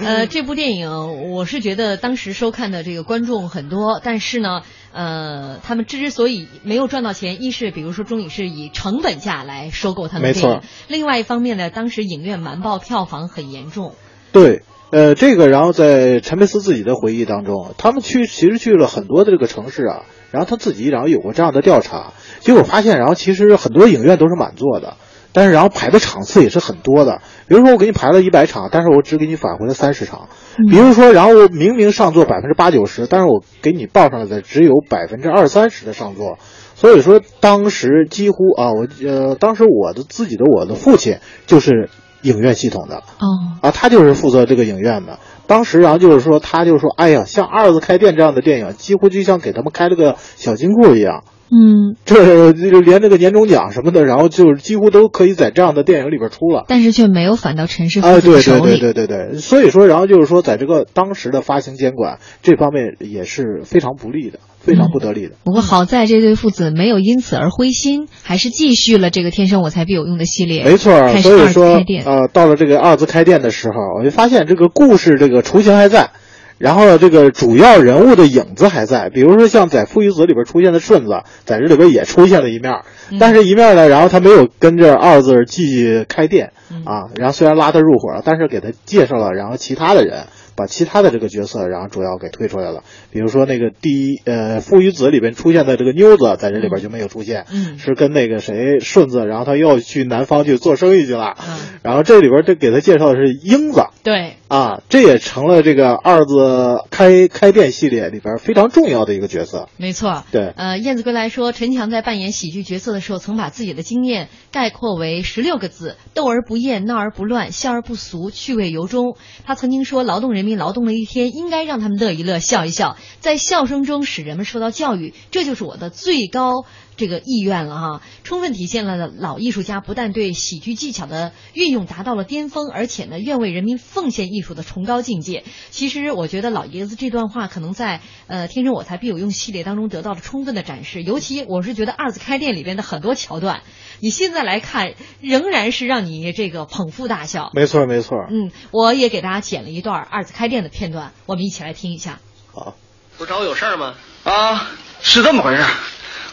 Speaker 4: 呃，这部电影我是觉得当时收看的这个观众很多，但是呢。呃，他们之所以没有赚到钱，一是比如说中影是以成本价来收购他们的电影，另外一方面呢，当时影院瞒报票房很严重。
Speaker 6: 对，呃，这个然后在陈佩斯自己的回忆当中，他们去其实去了很多的这个城市啊，然后他自己然后有过这样的调查，结果发现，然后其实很多影院都是满座的。但是然后排的场次也是很多的，比如说我给你排了一百场，但是我只给你返回了三十场。比如说，然后我明明上座百分之八九十，但是我给你报上来的只有百分之二三十的上座。所以说当时几乎啊，我呃，当时我的自己的我的父亲就是影院系统的
Speaker 5: 哦
Speaker 6: 啊，他就是负责这个影院的。当时然后就是说，他就说，哎呀，像《二子开店》这样的电影，几乎就像给他们开了个小金库一样。
Speaker 4: 嗯，
Speaker 6: 这就连这个年终奖什么的，然后就是几乎都可以在这样的电影里边出了。
Speaker 4: 但是却没有反到陈氏父
Speaker 6: 啊，对。对对对对对，所以说，然后就是说，在这个当时的发行监管这方面也是非常不利的，非常不得力的。
Speaker 4: 不过好在这对父子没有因此而灰心，还是继续了这个“天生我材必有用”的系列。
Speaker 6: 没错所以说。呃，到了这个二次开店的时候，我就发现这个故事这个雏形还在，然后呢，这个主要人物的影子还在。比如说像在《父与子》里边出现的顺子，在这里边也出现了一面，但是一面呢，然后他没有跟着二字继续开店啊，然后虽然拉他入伙了，但是给他介绍了，然后其他的人。把其他的这个角色，然后主要给推出来了，比如说那个第一呃《父与子》里边出现的这个妞子，在这里边就没有出现，
Speaker 4: 嗯
Speaker 6: 是跟那个谁顺子，然后他又去南方去做生意去了，
Speaker 4: 嗯
Speaker 6: 然后这里边这给他介绍的是英子
Speaker 4: 对，
Speaker 6: 啊，这也成了这个二字开开店系列里边非常重要的一个角色。
Speaker 4: 没错。
Speaker 6: 对，
Speaker 4: 呃，燕子归来说，陈强在扮演喜剧角色的时候，曾把自己的经验概括为十六个字：斗而不厌，闹而不乱，笑而不俗，趣味由衷。他曾经说，劳动人民劳动了一天，应该让他们乐一乐，笑一笑，在笑声中使人们受到教育，这就是我的最高。这个意愿了哈，充分体现了老艺术家不但对喜剧技巧的运用达到了巅峰，而且呢，愿为人民奉献艺术的崇高境界。其实我觉得老爷子这段话可能在呃《天生我材必有用》系列当中得到了充分的展示，尤其我是觉得二次开店里边的很多桥段，你现在来看仍然是让你这个捧腹大笑。
Speaker 6: 没错没错。
Speaker 4: 嗯，我也给大家剪了一段二次开店的片段，我们一起来听一下。
Speaker 6: 好，
Speaker 3: 不是找我有事儿吗？
Speaker 17: 啊，是这么回事。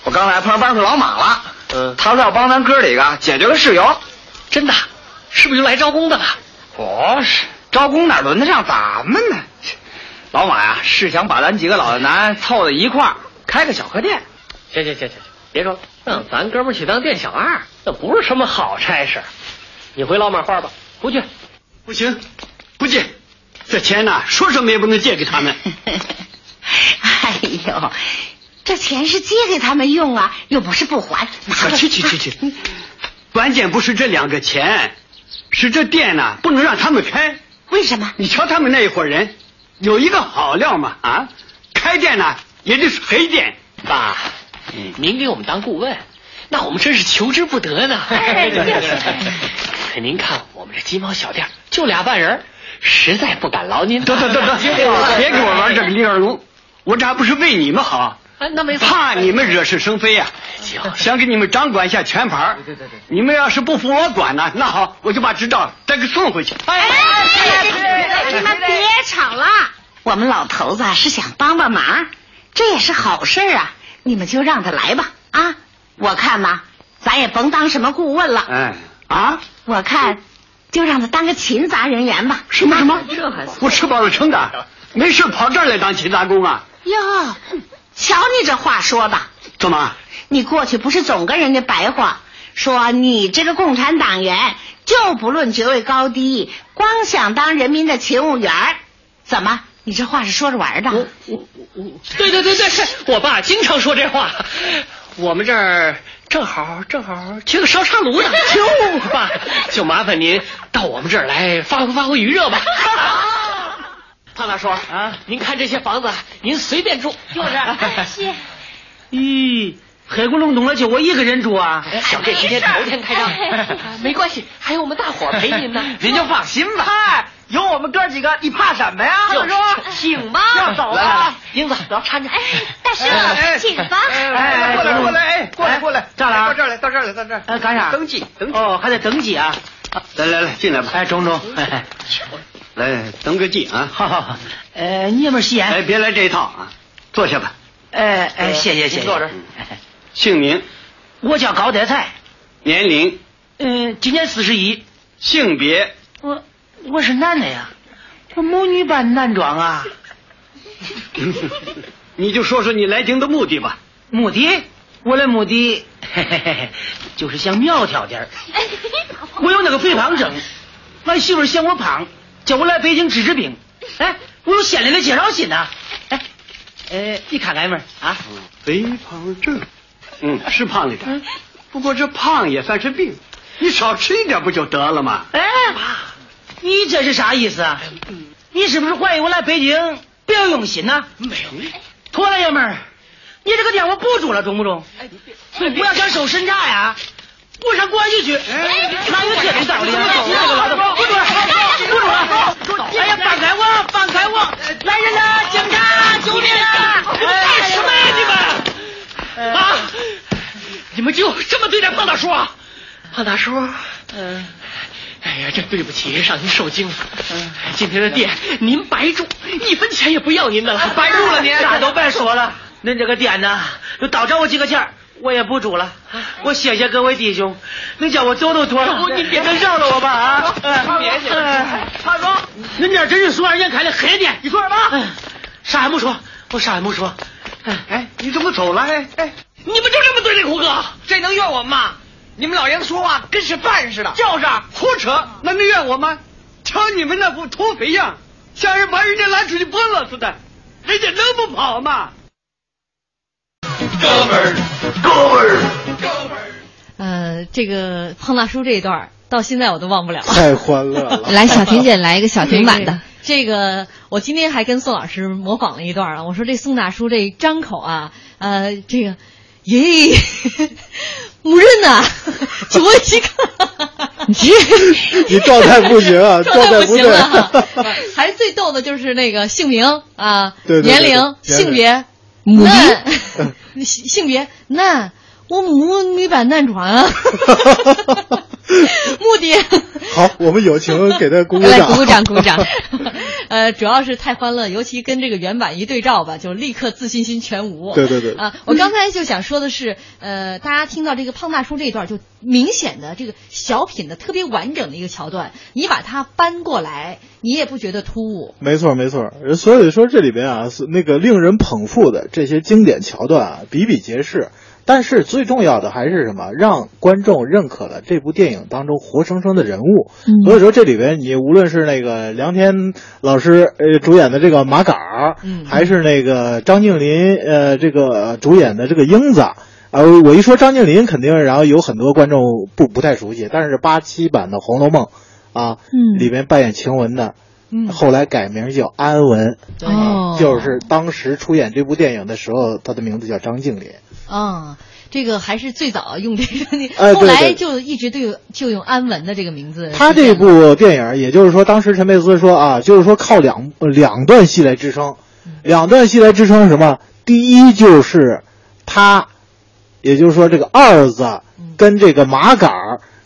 Speaker 17: 我刚才碰上班主老马了，
Speaker 3: 嗯，
Speaker 17: 他说要帮咱哥几个解决个事由。
Speaker 3: 真的，是不是又来招工的了？
Speaker 17: 不是，招工哪轮得上咱们呢？老马呀，是想把咱几个老的男凑到一块儿开个小客店。
Speaker 3: 行行行行行，别说了，让咱哥们儿去当店小二，那不是什么好差事。你回老马话吧，不去。
Speaker 8: 不行，不借。这钱呐，说什么也不能借给他们。
Speaker 10: 哎呦，这钱是借给他们用啊，又不是不还。拿
Speaker 8: 去去去去，关键不是这两个钱，是这店呐、不能让他们开。
Speaker 10: 为什么？
Speaker 8: 你瞧他们那一伙人，有一个好料嘛啊，开店呢也就是黑店。
Speaker 3: 爸，您给我们当顾问，那我们真是求之不得呢。
Speaker 10: 哎就是
Speaker 3: 可您看我们这鸡毛小店就俩半人，实在不敢劳您。
Speaker 8: 得得得得，别给我玩这个李二龙，我这还不是为你们好，
Speaker 3: 啊，那没。
Speaker 8: 怕你们惹是生非呀、
Speaker 3: 行
Speaker 8: 想给你们掌管一下全盘儿
Speaker 3: 对对对
Speaker 8: 你们要是不服我管呢，那好，我就把执照再给送回去。
Speaker 10: 哎，你们别吵了，我们老头子啊是想帮帮忙，这也是好事啊，你们就让他来吧啊！我看呐，咱也甭当什么顾问了，
Speaker 8: 哎啊，
Speaker 10: 我看就让他当个勤杂人员吧。
Speaker 8: 什么什么？
Speaker 3: 这还
Speaker 8: 我吃饱了撑的，没事跑这儿来当勤杂工啊？
Speaker 10: 哟，瞧你这话说的，
Speaker 8: 怎么？
Speaker 10: 你过去不是总跟人家白话，说你这个共产党员就不论爵位高低，光想当人民的勤务员怎么？你这话是说着玩的？
Speaker 3: 我我我对对对对，是我爸经常说这话。我们这儿正好正好缺个烧茶炉的，就爸，就麻烦您到我们这儿来发挥发挥余热吧。胖大叔啊，您看这些房子，您随便住，就是。
Speaker 10: 谢。
Speaker 18: 咦，黑咕隆咚的就我一个人住啊？
Speaker 3: 小店今天头天开张，没关系，还有我们大伙陪您呢。
Speaker 17: 您就放心吧。嗨，有我们哥几个，你怕什么呀？
Speaker 3: 就是
Speaker 10: 请吧。
Speaker 17: 要走了。，
Speaker 3: 英子，走搀着。
Speaker 10: 哎，大叔，请吧。
Speaker 17: 哎，过来过来，哎，过来过来，
Speaker 18: 这儿来
Speaker 17: 到这儿来，到这儿来，到这儿。
Speaker 18: 哎，干啥？
Speaker 17: 登记登记。
Speaker 18: 哦，还得登记啊。
Speaker 8: 来来来，进来吧。
Speaker 18: 哎，中中，
Speaker 8: 来登个记啊。
Speaker 18: 好好好。呃，你也没吸
Speaker 8: 哎，别来这一套啊，坐下吧。
Speaker 18: 哎哎，谢谢谢谢。
Speaker 3: 坐这儿。
Speaker 8: 姓名、
Speaker 18: 我叫高德才，
Speaker 8: 年龄、
Speaker 18: 嗯，今年四十一。
Speaker 8: 性别，
Speaker 18: 我我是男的呀，我母女扮男装啊。
Speaker 8: 你就说说你来京的目的吧。
Speaker 18: 目的，我的目的，嘿嘿嘿嘿，就是想苗条点儿。我有那个肥胖症，俺媳妇嫌我胖，叫我来北京治治病。哎，我有县里的介绍信呢、哎，哎，你看看妹儿啊，
Speaker 8: 肥胖症，嗯，是胖了点，不过这胖也算是病，你少吃一点不就得了吗？
Speaker 18: 哎，你这是啥意思啊？你是不是怀疑我来北京别有用心呢？
Speaker 3: 没有，
Speaker 18: 妥了爷们儿，你这个店我不住了，中不中？
Speaker 3: 哎，你别，
Speaker 18: 你不要想收身价呀，不上公安局去，哪有这种道理啊？不住了，不住了！哎呀，放开我，放开我！来人呐，警察，救命啊！
Speaker 3: 你们干什么呀？你们啊？你们就这么对待胖大叔啊？胖大叔，嗯。哎呀，真对不起，让您受惊了。嗯，今天的店您白住，一分钱也不要您的了。
Speaker 18: 白住了，您啥都别说了。恁这个店呢，就倒找我几个钱，我也不住了。我谢谢各位弟兄，能叫我走都妥了。
Speaker 3: 你别
Speaker 18: 再饶了我吧啊！
Speaker 3: 别介。他说，
Speaker 18: 恁这真是数二年开的黑店，你说什么？啥也没说，我啥也没说。
Speaker 8: 哎，你怎么走了？哎哎，
Speaker 3: 你们就这么对这胡哥？
Speaker 17: 这能怨我们吗？你们老爷子说话跟是饭似的，
Speaker 8: 就是胡扯，那能怨我吗？瞧你们那副土匪样，像是把人家拉出去崩了似的，人家能不跑吗？
Speaker 16: 哥们儿，哥们儿，哥们儿。
Speaker 4: 呃，这个胖大叔这一段到现在我都忘不了，
Speaker 6: 太欢乐了。
Speaker 5: 来，小婷姐来一个小婷版的。
Speaker 4: 这个我今天还跟宋老师模仿了一段啊，我说这宋大叔这张口啊，呃，这个。耶，没人呐！就我一个，
Speaker 6: 你你状态不行啊，状态
Speaker 4: 不行啊！还最逗的就是那个姓名啊，
Speaker 6: 年
Speaker 4: 龄、性别、男，性 性别男，我母女版难传啊。目的
Speaker 6: 好，我们友情给他鼓鼓
Speaker 5: 掌，鼓掌鼓掌。
Speaker 4: 呃，主要是太欢乐，尤其跟这个原版一对照吧，就立刻自信心全无。
Speaker 6: 对对对。
Speaker 4: 啊，我刚才就想说的是，呃，大家听到这个胖大叔这一段，就明显的这个小品的特别完整的一个桥段，你把它搬过来，你也不觉得突兀。
Speaker 6: 没错没错，所以说这里边啊，是那个令人捧腹的这些经典桥段啊，比比皆是。但是最重要的还是什么？让观众认可了这部电影当中活生生的人物。所以说这里边你无论是那个梁天老师呃主演的这个马杆儿，还是那个张静林呃这个主演的这个英子，啊，我一说张静林肯定然后有很多观众不不太熟悉，但是八七版的《红楼梦》啊，里面扮演晴雯的，后来改名叫安雯，就是当时出演这部电影的时候，他的名字叫张敬林。
Speaker 4: 啊，这个还是最早用这个，
Speaker 6: 哎，
Speaker 4: 后来就一直都有就用安文的这个名字。
Speaker 6: 他这部电影，也就是说，当时陈佩斯说啊，就是说靠两两段戏来支撑，两段戏来支撑什么？第一就是他，也就是说这个二子跟这个麻杆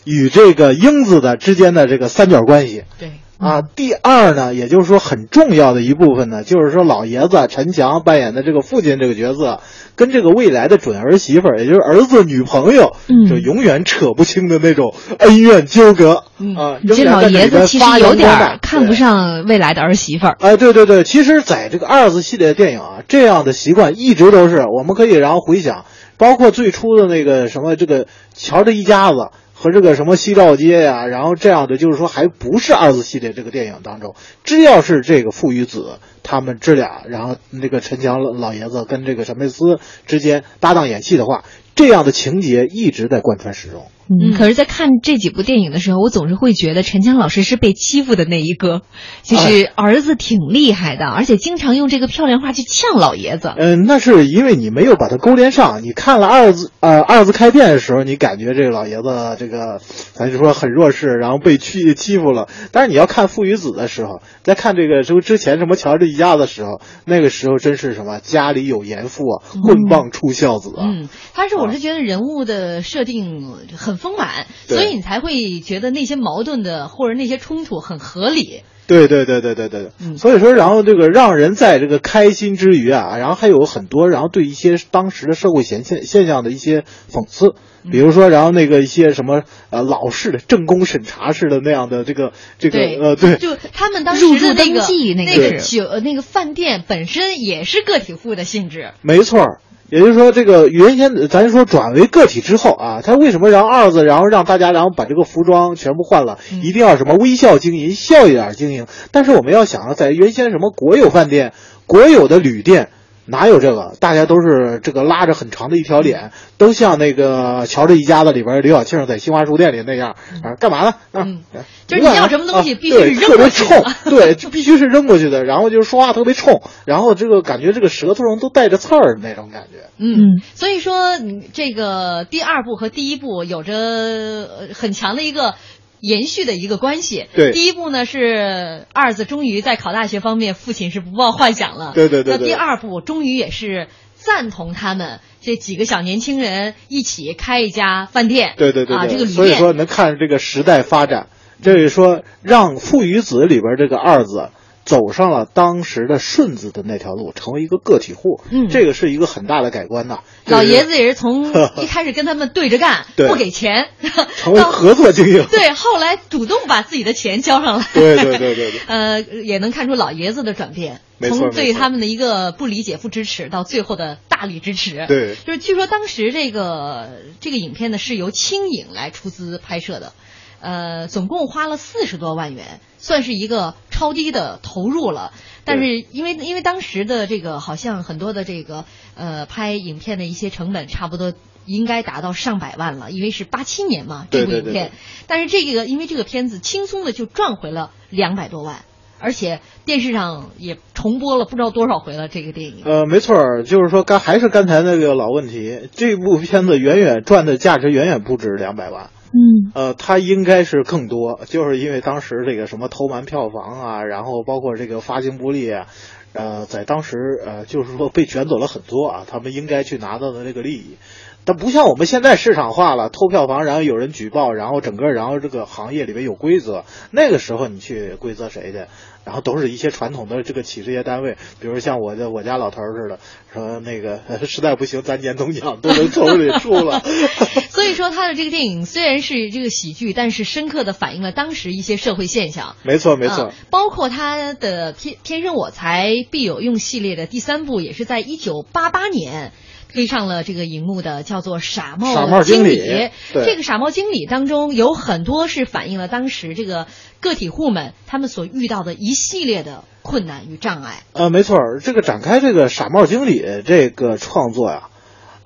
Speaker 6: 与这个英子的之间的这个三角关系。
Speaker 4: 对。
Speaker 6: 啊，第二呢，也就是说很重要的一部分呢，就是说老爷子陈强扮演的这个父亲这个角色，跟这个未来的准儿媳妇儿，也就是儿子女朋友，就永远扯不清的那种恩怨纠葛啊。
Speaker 5: 这老爷子其实有点看不上未来的儿媳妇儿。
Speaker 6: 哎，对对对，其实在这个二子系列电影啊，这样的习惯一直都是，我们可以然后回想，包括最初的那个什么这个乔治一家子。和这个什么西照街呀，然后这样的就是说还不是二字系列这个电影当中，只要是这个父与子他们这俩，然后那个陈强老爷子跟这个沈佩斯之间搭档演戏的话，这样的情节一直在贯穿始终。
Speaker 5: 嗯，可是，在看这几部电影的时候，我总是会觉得陈强老师是被欺负的那一个，就是儿子挺厉害的，而且经常用这个漂亮话去呛老爷子。
Speaker 6: 嗯，那是因为你没有把他勾连上。你看了二字呃二字开店的时候，你感觉这个老爷子这个咱就说很弱势，然后被欺欺负了。但是你要看父与子的时候，在看这个什么之前什么乔治一家的时候，那个时候真是什么家里有严父啊，棍棒出孝子啊。
Speaker 4: 嗯，但是我是觉得人物的设定很。丰满，所以你才会觉得那些矛盾的或者那些冲突很合理。
Speaker 6: 对对对对对对，所以说，然后这个让人在这个开心之余啊，然后还有很多，然后对一些当时的社会现现现象的一些讽刺，比如说，然后那个一些什么呃老式的政工审查式的那样的这个这个呃对，
Speaker 4: 就他们当时的那个那个。酒那个饭店本身也是个体户的性质，
Speaker 6: 没错。也就是说，这个原先咱说转为个体之后啊，他为什么让二子，然后让大家，然后把这个服装全部换了，一定要什么微笑经营，笑一点经营？但是我们要想啊，在原先什么国有饭店、国有的旅店，哪有这个？大家都是这个拉着很长的一条脸，都像那个《乔治一家子》里边刘晓庆在新华书店里那样啊，干嘛呢？嗯，
Speaker 4: 就是你要什么东西必须是扔
Speaker 6: 特别
Speaker 4: 过去
Speaker 6: 冲，对，就必须是扔过去的。然后就是说话特别冲，然后这个感觉这个舌头上都带着刺儿那种感觉。
Speaker 4: 嗯，所以说嗯这个第二部和第一部有着呃很强的一个。延续的一个关系。
Speaker 6: 对
Speaker 4: 第一步呢是二子终于在考大学方面，父亲是不抱幻想了。
Speaker 6: 对对对对
Speaker 4: 那第二步终于也是赞同他们这几个小年轻人一起开一家饭店。
Speaker 6: 对对对
Speaker 4: 啊，这个旅
Speaker 6: 所以。说能看这个时代发展，就是说让父与子里边这个二子走上了当时的顺子的那条路，成为一个个体户。
Speaker 4: 嗯
Speaker 6: 这个是一个很大的改观呐。
Speaker 4: 老爷子也是从 一开始跟他们对着干，
Speaker 6: 对
Speaker 4: 不给钱，
Speaker 6: 成为合作经营。
Speaker 4: 对，后来主动把自己的钱交上来。
Speaker 6: 对对对对对
Speaker 4: 呃，也能看出老爷子的转变，从对他们的一个不理解、不支持，到最后的大力支持。
Speaker 6: 对
Speaker 4: 就是据说当时这个这个影片呢是由青影来出资拍摄的，呃，总共花了四十多万元，算是一个超低的投入了。但是因为因为当时的这个好像很多的这个呃拍影片的一些成本差不多应该达到上百万了，因为是八七年嘛这部影片
Speaker 6: 对，
Speaker 4: 但是这个因为这个片子轻松的就赚回了两百多万，而且电视上也重播了不知道多少回了这个电影。
Speaker 6: 呃，没错儿，就是说刚还是刚才那个老问题，这部片子远远赚的价值远远不止两百万。
Speaker 5: 嗯，
Speaker 6: 呃，它应该是更多，就是因为当时这个什么偷瞒票房啊，然后包括这个发行不利啊，呃，在当时呃，就是说被卷走了很多啊，他们应该去拿到的这个利益。但不像我们现在市场化了，偷票房，然后有人举报，然后整个然后这个行业里面有规则，那个时候你去规则谁去？然后都是一些传统的这个企事业单位，比如像我的我家老头儿似的，说那个呃实在不行，咱年终奖都能从里出了。
Speaker 4: 所以说，他的这个电影虽然是这个喜剧，但是深刻的反映了当时一些社会现象。
Speaker 6: 没错，没错
Speaker 4: 啊。包括他的《天天生我材必有用》系列的第三部，也是在一九八八年。推上了这个荧幕的叫做《傻帽
Speaker 6: 傻帽经
Speaker 4: 理》
Speaker 6: 对
Speaker 4: 这个《傻帽经理》当中有很多是反映了当时这个个体户们他们所遇到的一系列的困难与障碍。
Speaker 6: 呃，没错儿，这个展开这个傻帽经理这个创作呀，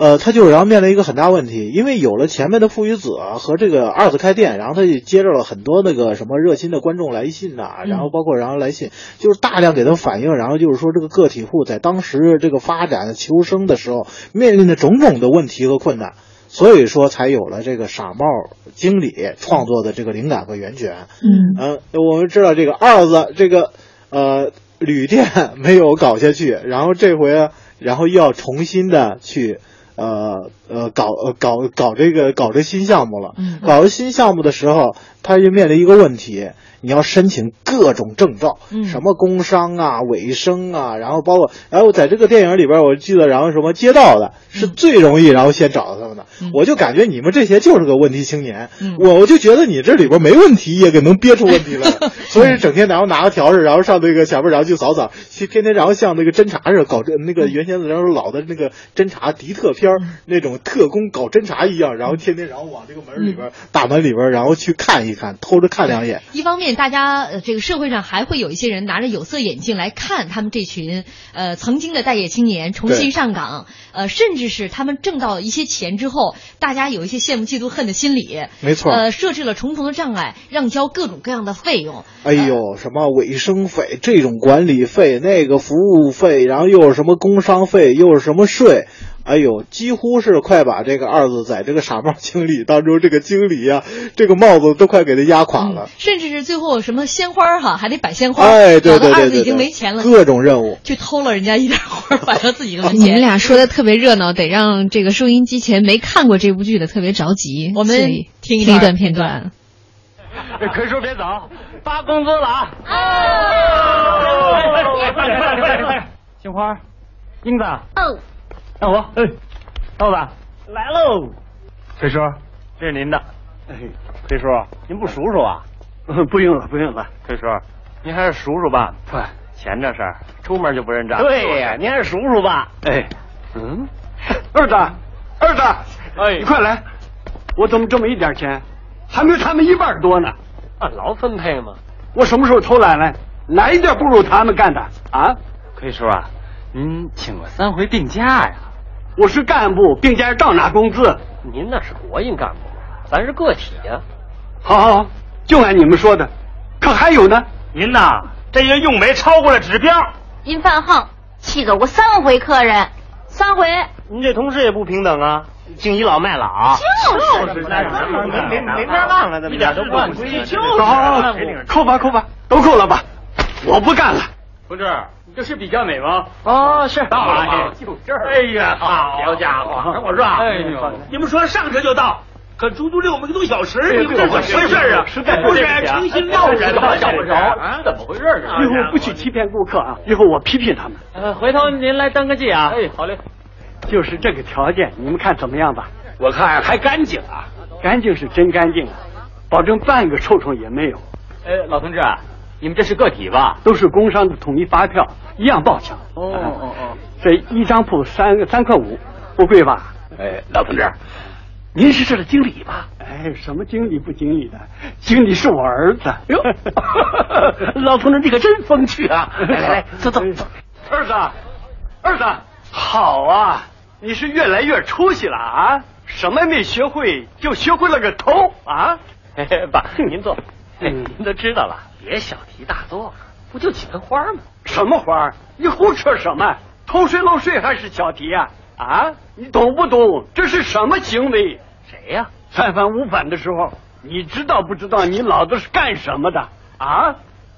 Speaker 6: 呃，他就是要面临一个很大问题，因为有了前面的父与子啊和这个二子开店，然后他就接着了很多那个什么热心的观众来信呐、然后包括然后来信，就是大量给他反映，然后就是说这个个体户在当时这个发展求生的时候面临的种种的问题和困难。所以说，才有了这个傻帽经理创作的这个灵感和源泉。
Speaker 5: 嗯
Speaker 6: 呃，我们知道这个二子这个呃旅店没有搞下去，然后这回啊，然后又要重新的去呃呃搞呃搞搞这个搞这新项目了。
Speaker 4: 嗯
Speaker 6: 搞新项目的时候，他就面临一个问题。你要申请各种证照，
Speaker 4: 嗯
Speaker 6: 什么工商啊、卫生啊，然后包括，然后在这个电影里边，我记得，然后什么街道的是最容易，然后先找到他们的。我就感觉你们这些就是个问题青年，
Speaker 4: 嗯
Speaker 6: 我我就觉得你这里边没问题，也给能憋出问题来，所以整天然后拿个笤帚，然后上那个前面，然后去扫扫，去天天然后像那个侦查似的搞这那个原先的然后老的那个侦查敌特片儿那种特工搞侦查一样，然后天天然后往这个门里边大门里边然后去看一看，偷着看两眼。
Speaker 4: 一方面，大家呃，这个社会上还会有一些人拿着有色眼镜来看他们这群呃曾经的待业青年重新上岗，呃，甚至是他们挣到一些钱之后，大家有一些羡慕、嫉妒、恨的心理。
Speaker 6: 没错
Speaker 4: 呃，设置了重重的障碍，让交各种各样的费用。
Speaker 6: 哎呦，什么卫生费、这种管理费、那个服务费，然后又是什么工商费，又是什么税，哎呦，几乎是快把这个二子在这个傻帽经理当中，这个经理呀、这个帽子都快给他压垮了。
Speaker 4: 甚至是最后什么鲜花哈，还得摆鲜花，
Speaker 6: 哎，对对对对对，
Speaker 4: 二子已经没钱了，
Speaker 6: 各种任务。
Speaker 4: 去偷了人家一点花儿，摆到自己的门前。
Speaker 5: 你们俩 说的特别热闹，得让这个收音机前没看过这部剧的特别着急。
Speaker 4: 我们听一
Speaker 5: 听一段
Speaker 4: 段
Speaker 5: 片段。
Speaker 3: 可以说别走，发工资了啊！快点快点快点快点！杏花，英子，
Speaker 9: 哦，
Speaker 3: 大伙，哎，豆子来喽！崔叔，这是您的。哎，崔叔，您不数数啊？
Speaker 8: 不用了，不用了。
Speaker 3: 崔叔，您还是数数吧。
Speaker 8: 不，
Speaker 3: 钱这事儿，出门就不认账。
Speaker 8: 对呀
Speaker 3: 您还是数数吧。
Speaker 8: 哎，嗯，二子，二子，
Speaker 3: 哎
Speaker 8: 你快来！我怎么这么一点钱，还没有他们一半多呢？
Speaker 3: 按劳分配嘛。
Speaker 8: 我什么时候偷懒了？哪一点不如他们干的啊？
Speaker 3: 可以叔啊，
Speaker 19: 您请过三回病假呀？
Speaker 8: 我是干部，病假照拿工资。
Speaker 19: 您那是国营干部，咱是个体呀。
Speaker 8: 好，好，好，就按你们说的。可还有呢？
Speaker 20: 您呐，这月用煤超过了指标。
Speaker 21: 您犯横，气走过三回客人，三回。
Speaker 20: 您这同事也不平等啊，净倚老卖老。
Speaker 21: 就是，
Speaker 20: 没没没法忘了，一点都不按规矩。
Speaker 8: 好，好，好，扣吧，扣吧，都扣了吧，我不干了。
Speaker 19: 同志，你这是比较美吗？
Speaker 20: 哦，是
Speaker 19: 到了，
Speaker 20: 就这儿。哎呀，好家伙！我说啊，哎呦，你们说上车就到。可足足六个多小时，你们这怎么回事啊？
Speaker 8: 实在
Speaker 20: 不是诚心闹人
Speaker 19: 吗？怎么着？啊怎么回事啊？
Speaker 8: 以后不许欺骗顾客啊！以后我批评他们。
Speaker 19: 呃，回头您来登个记啊。哎，好嘞。
Speaker 8: 就是这个条件，你们看怎么样吧？
Speaker 20: 我看还干净啊，
Speaker 8: 干净是真干净啊，保证半个臭虫也没有。
Speaker 19: 哎，老同志，你们这是个体吧？
Speaker 8: 都是工商的统一发票，一样报销。
Speaker 19: 哦哦哦，
Speaker 8: 这一张铺三三块五，不贵吧？
Speaker 20: 哎，老同志。您是这的经理吧？
Speaker 8: 哎，什么经理不经理的？经理是我儿子。
Speaker 20: 哟，老同志，你可真风趣啊！来 来来，走走走。
Speaker 8: 儿子，儿子，好啊！你是越来越出息了啊！什么没学会，就学会了个头啊！
Speaker 19: 爸，您坐。您都知道了，别小题大做，不就几盆花吗？
Speaker 8: 什么花？你胡扯什么？偷税漏税还是小题啊？啊，你懂不懂？这是什么行为？
Speaker 19: 谁呀？
Speaker 8: 三反五反的时候，你知道不知道你老子是干什么的？啊，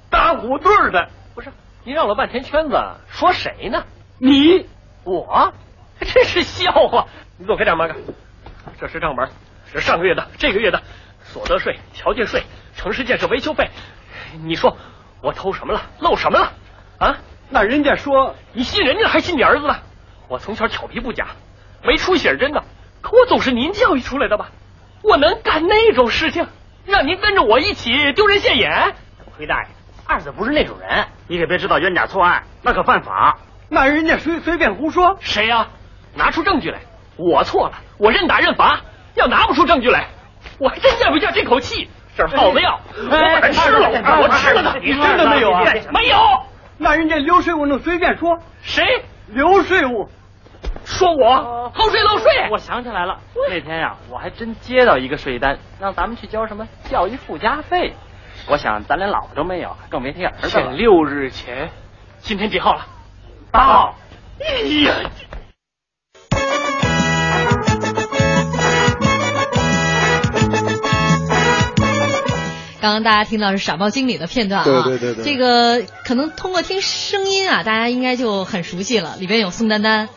Speaker 8: 打虎队的。
Speaker 19: 不是，你绕了半天圈子，说谁呢？
Speaker 8: 你，
Speaker 19: 我，真是笑话。你给我开点，马哥。这是账本，是上个月的、这个月的所得税、调节税、城市建设维修费。你说我偷什么了？漏什么了？啊？
Speaker 8: 那人家说
Speaker 19: 你信人家还信你儿子呢？我从小调皮不假，没出息是真的，可我总是您教育出来的吧？我能干那种事情，让您跟着我一起丢人现眼？
Speaker 20: 回大爷，二子不是那种人，你可别知道冤假错案，那可犯法。
Speaker 8: 那人家随随便胡说，
Speaker 19: 谁呀？拿出证据来！我错了，我认打认罚。要拿不出证据来，我还真咽不下这口气。这耗子药，我把它吃了，我吃了它。
Speaker 8: 你真的没有啊？
Speaker 19: 没有。
Speaker 8: 那人家刘税务能随便说？
Speaker 19: 谁？
Speaker 8: 刘税务
Speaker 19: 说我偷税漏税，我想起来了，那天呀，我还真接到一个税单，让咱们去交什么教育附加费。我想咱连老婆都没有，更别提儿子了。
Speaker 20: 六日前，
Speaker 19: 今天几号了？
Speaker 20: 八号。
Speaker 19: 哎呀！
Speaker 4: 刚刚大家听到是傻帽经理的片段啊，
Speaker 6: 对对对对，
Speaker 4: 这个可能通过听声音啊，大家应该就很熟悉了。里边有宋丹丹、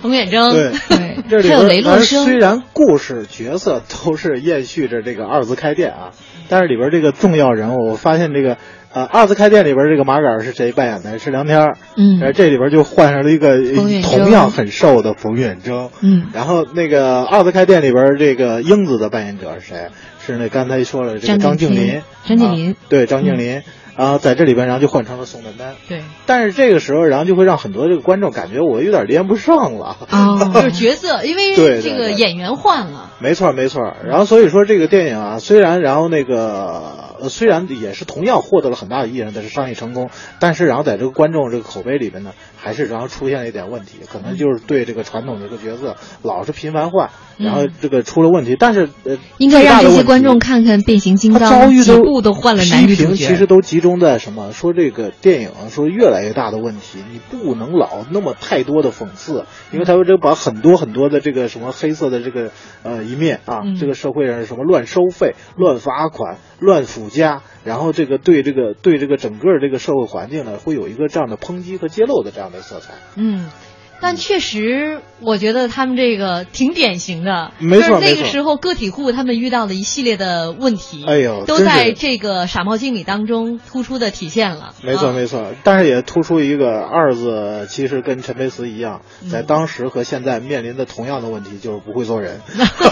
Speaker 4: 冯远征，
Speaker 6: 对，这里
Speaker 4: 还有雷洛生。
Speaker 6: 虽然故事角色都是延续着这个二字开店啊，但是里边这个重要人物，我发现这个呃二字开店里边这个马杆是谁扮演的？是梁天儿，
Speaker 4: 嗯，
Speaker 6: 呃这里边就换上了一个同样很瘦的冯远征，
Speaker 4: 嗯，
Speaker 6: 然后那个二字开店里边这个英子的扮演者是谁？是那刚才说了这个张静林，
Speaker 4: 张静林、
Speaker 6: 啊、对张静林，然后在这里边，然后就换成了宋丹丹。
Speaker 4: 对，
Speaker 6: 但是这个时候，然后就会让很多这个观众感觉我有点连不上了。
Speaker 4: 哦，就是角色，因为这个演员换了。
Speaker 6: 没错没错，然后所以说这个电影啊，虽然然后那个虽然也是同样获得了很大的艺人，但是商业成功，但是然后在这个观众这个口碑里边呢，还是然后出现了一点问题，可能就是对这个传统这个角色老是频繁换，然后这个出了问题。但是呃，
Speaker 4: 应该让这些观众看看变形金刚，
Speaker 6: 遭遇
Speaker 4: 几部都换了男女主角，
Speaker 6: 其实都集中在什么？说这个电影说越来越大的问题，你不能老那么太多的讽刺，因为他会这把很多很多的这个什么黑色的这个呃一面啊，
Speaker 4: 嗯、
Speaker 6: 这个社会上什么乱收费、乱罚款、乱附加，然后这个对这个对这个整个这个社会环境呢，会有一个这样的抨击和揭露的这样的色彩。
Speaker 4: 嗯。但确实，我觉得他们这个挺典型的。
Speaker 6: 没错，
Speaker 4: 那个时候个体户他们遇到的一系列的问题，
Speaker 6: 哎呦，
Speaker 4: 都在这个傻帽经理当中突出的体现了。
Speaker 6: 没错，
Speaker 4: 啊、
Speaker 6: 没错。但是也突出一个二字，其实跟陈佩斯一样，在当时和现在面临的同样的问题，就是不会做人。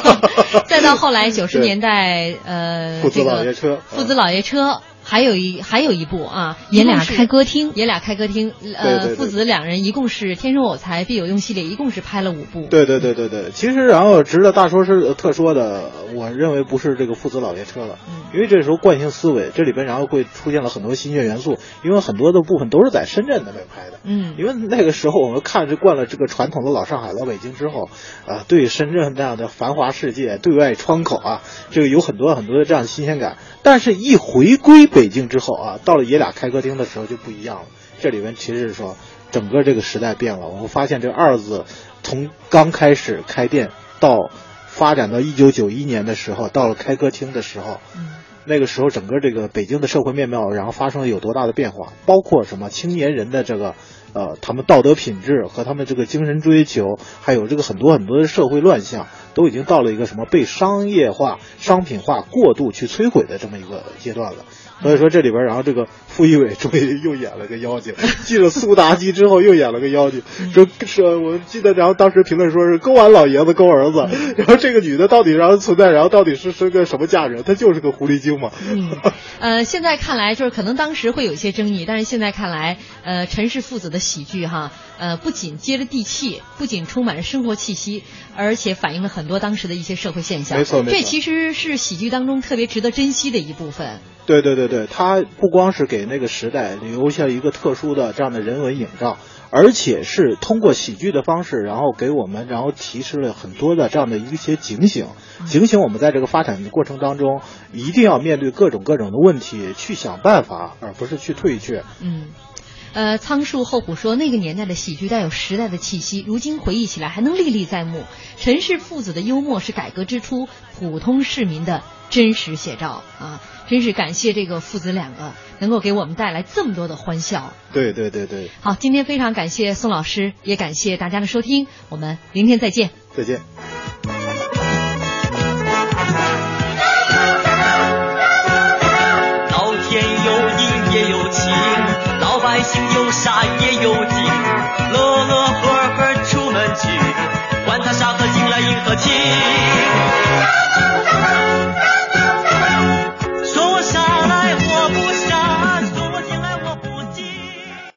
Speaker 4: 再到后来 九十年代，呃，
Speaker 6: 父子老爷车，
Speaker 4: 父子老爷车。还有一还有一部啊，
Speaker 5: 爷俩开歌厅，
Speaker 4: 爷俩开歌厅，呃，
Speaker 6: 对对
Speaker 4: 父子两人一共是《天生我材必有用》系列，一共是拍了五部。
Speaker 6: 对对对对对，其实然后值得大说是特说的，我认为不是这个父子老爷车了，因为这时候惯性思维，这里边然后会出现了很多新鲜元素，因为很多的部分都是在深圳那边拍的，
Speaker 4: 嗯，
Speaker 6: 因为那个时候我们看着惯了这个传统的老上海、老北京之后，啊、对深圳这样的繁华世界、对外窗口啊，这个有很多很多的这样的新鲜感，但是一回归北京之后啊，到了爷俩开歌厅的时候就不一样了，这里面其实是说。整个这个时代变了，我们发现这二字从刚开始开店到发展到一九九一年的时候，到了开歌厅的时候，那个时候整个这个北京的社会面貌，然后发生了有多大的变化？包括什么青年人的这个呃，他们道德品质和他们这个精神追求，还有这个很多很多的社会乱象，都已经到了一个什么被商业化、商品化过度去摧毁的这么一个阶段了。所以说这里边，然后这个傅艺伟终于又演了个妖精，继了苏妲己之后又演了个妖精。说说我记得，然后当时评论说是勾完老爷子勾儿子，然后这个女的到底然后存在，然后到底是是个什么价值？她就是个狐狸精嘛。
Speaker 4: 嗯，呃，现在看来就是可能当时会有一些争议，但是现在看来，呃，陈氏父子的喜剧哈，呃，不仅接着地气，不仅充满着生活气息，而且反映了很多当时的一些社会现象。
Speaker 6: 没错没错
Speaker 4: 这其实是喜剧当中特别值得珍惜的一部分。
Speaker 6: 对对对对，它不光是给那个时代留下一个特殊的这样的人文影照，而且是通过喜剧的方式，然后给我们然后提示了很多的这样的一些警醒，警醒我们在这个发展的过程当中，一定要面对各种各种的问题，去想办法，而不是去退却。
Speaker 4: 嗯。呃，仓树厚虎说，那个年代的喜剧带有时代的气息，如今回忆起来还能历历在目。陈氏父子的幽默是改革之初普通市民的真实写照啊！真是感谢这个父子两个能够给我们带来这么多的欢笑。
Speaker 6: 对对对对，
Speaker 4: 好，今天非常感谢宋老师，也感谢大家的收听，我们明天再见。
Speaker 6: 再见。
Speaker 22: 开心有山也有精，乐乐呵呵出门去，管他沙河景来银河情。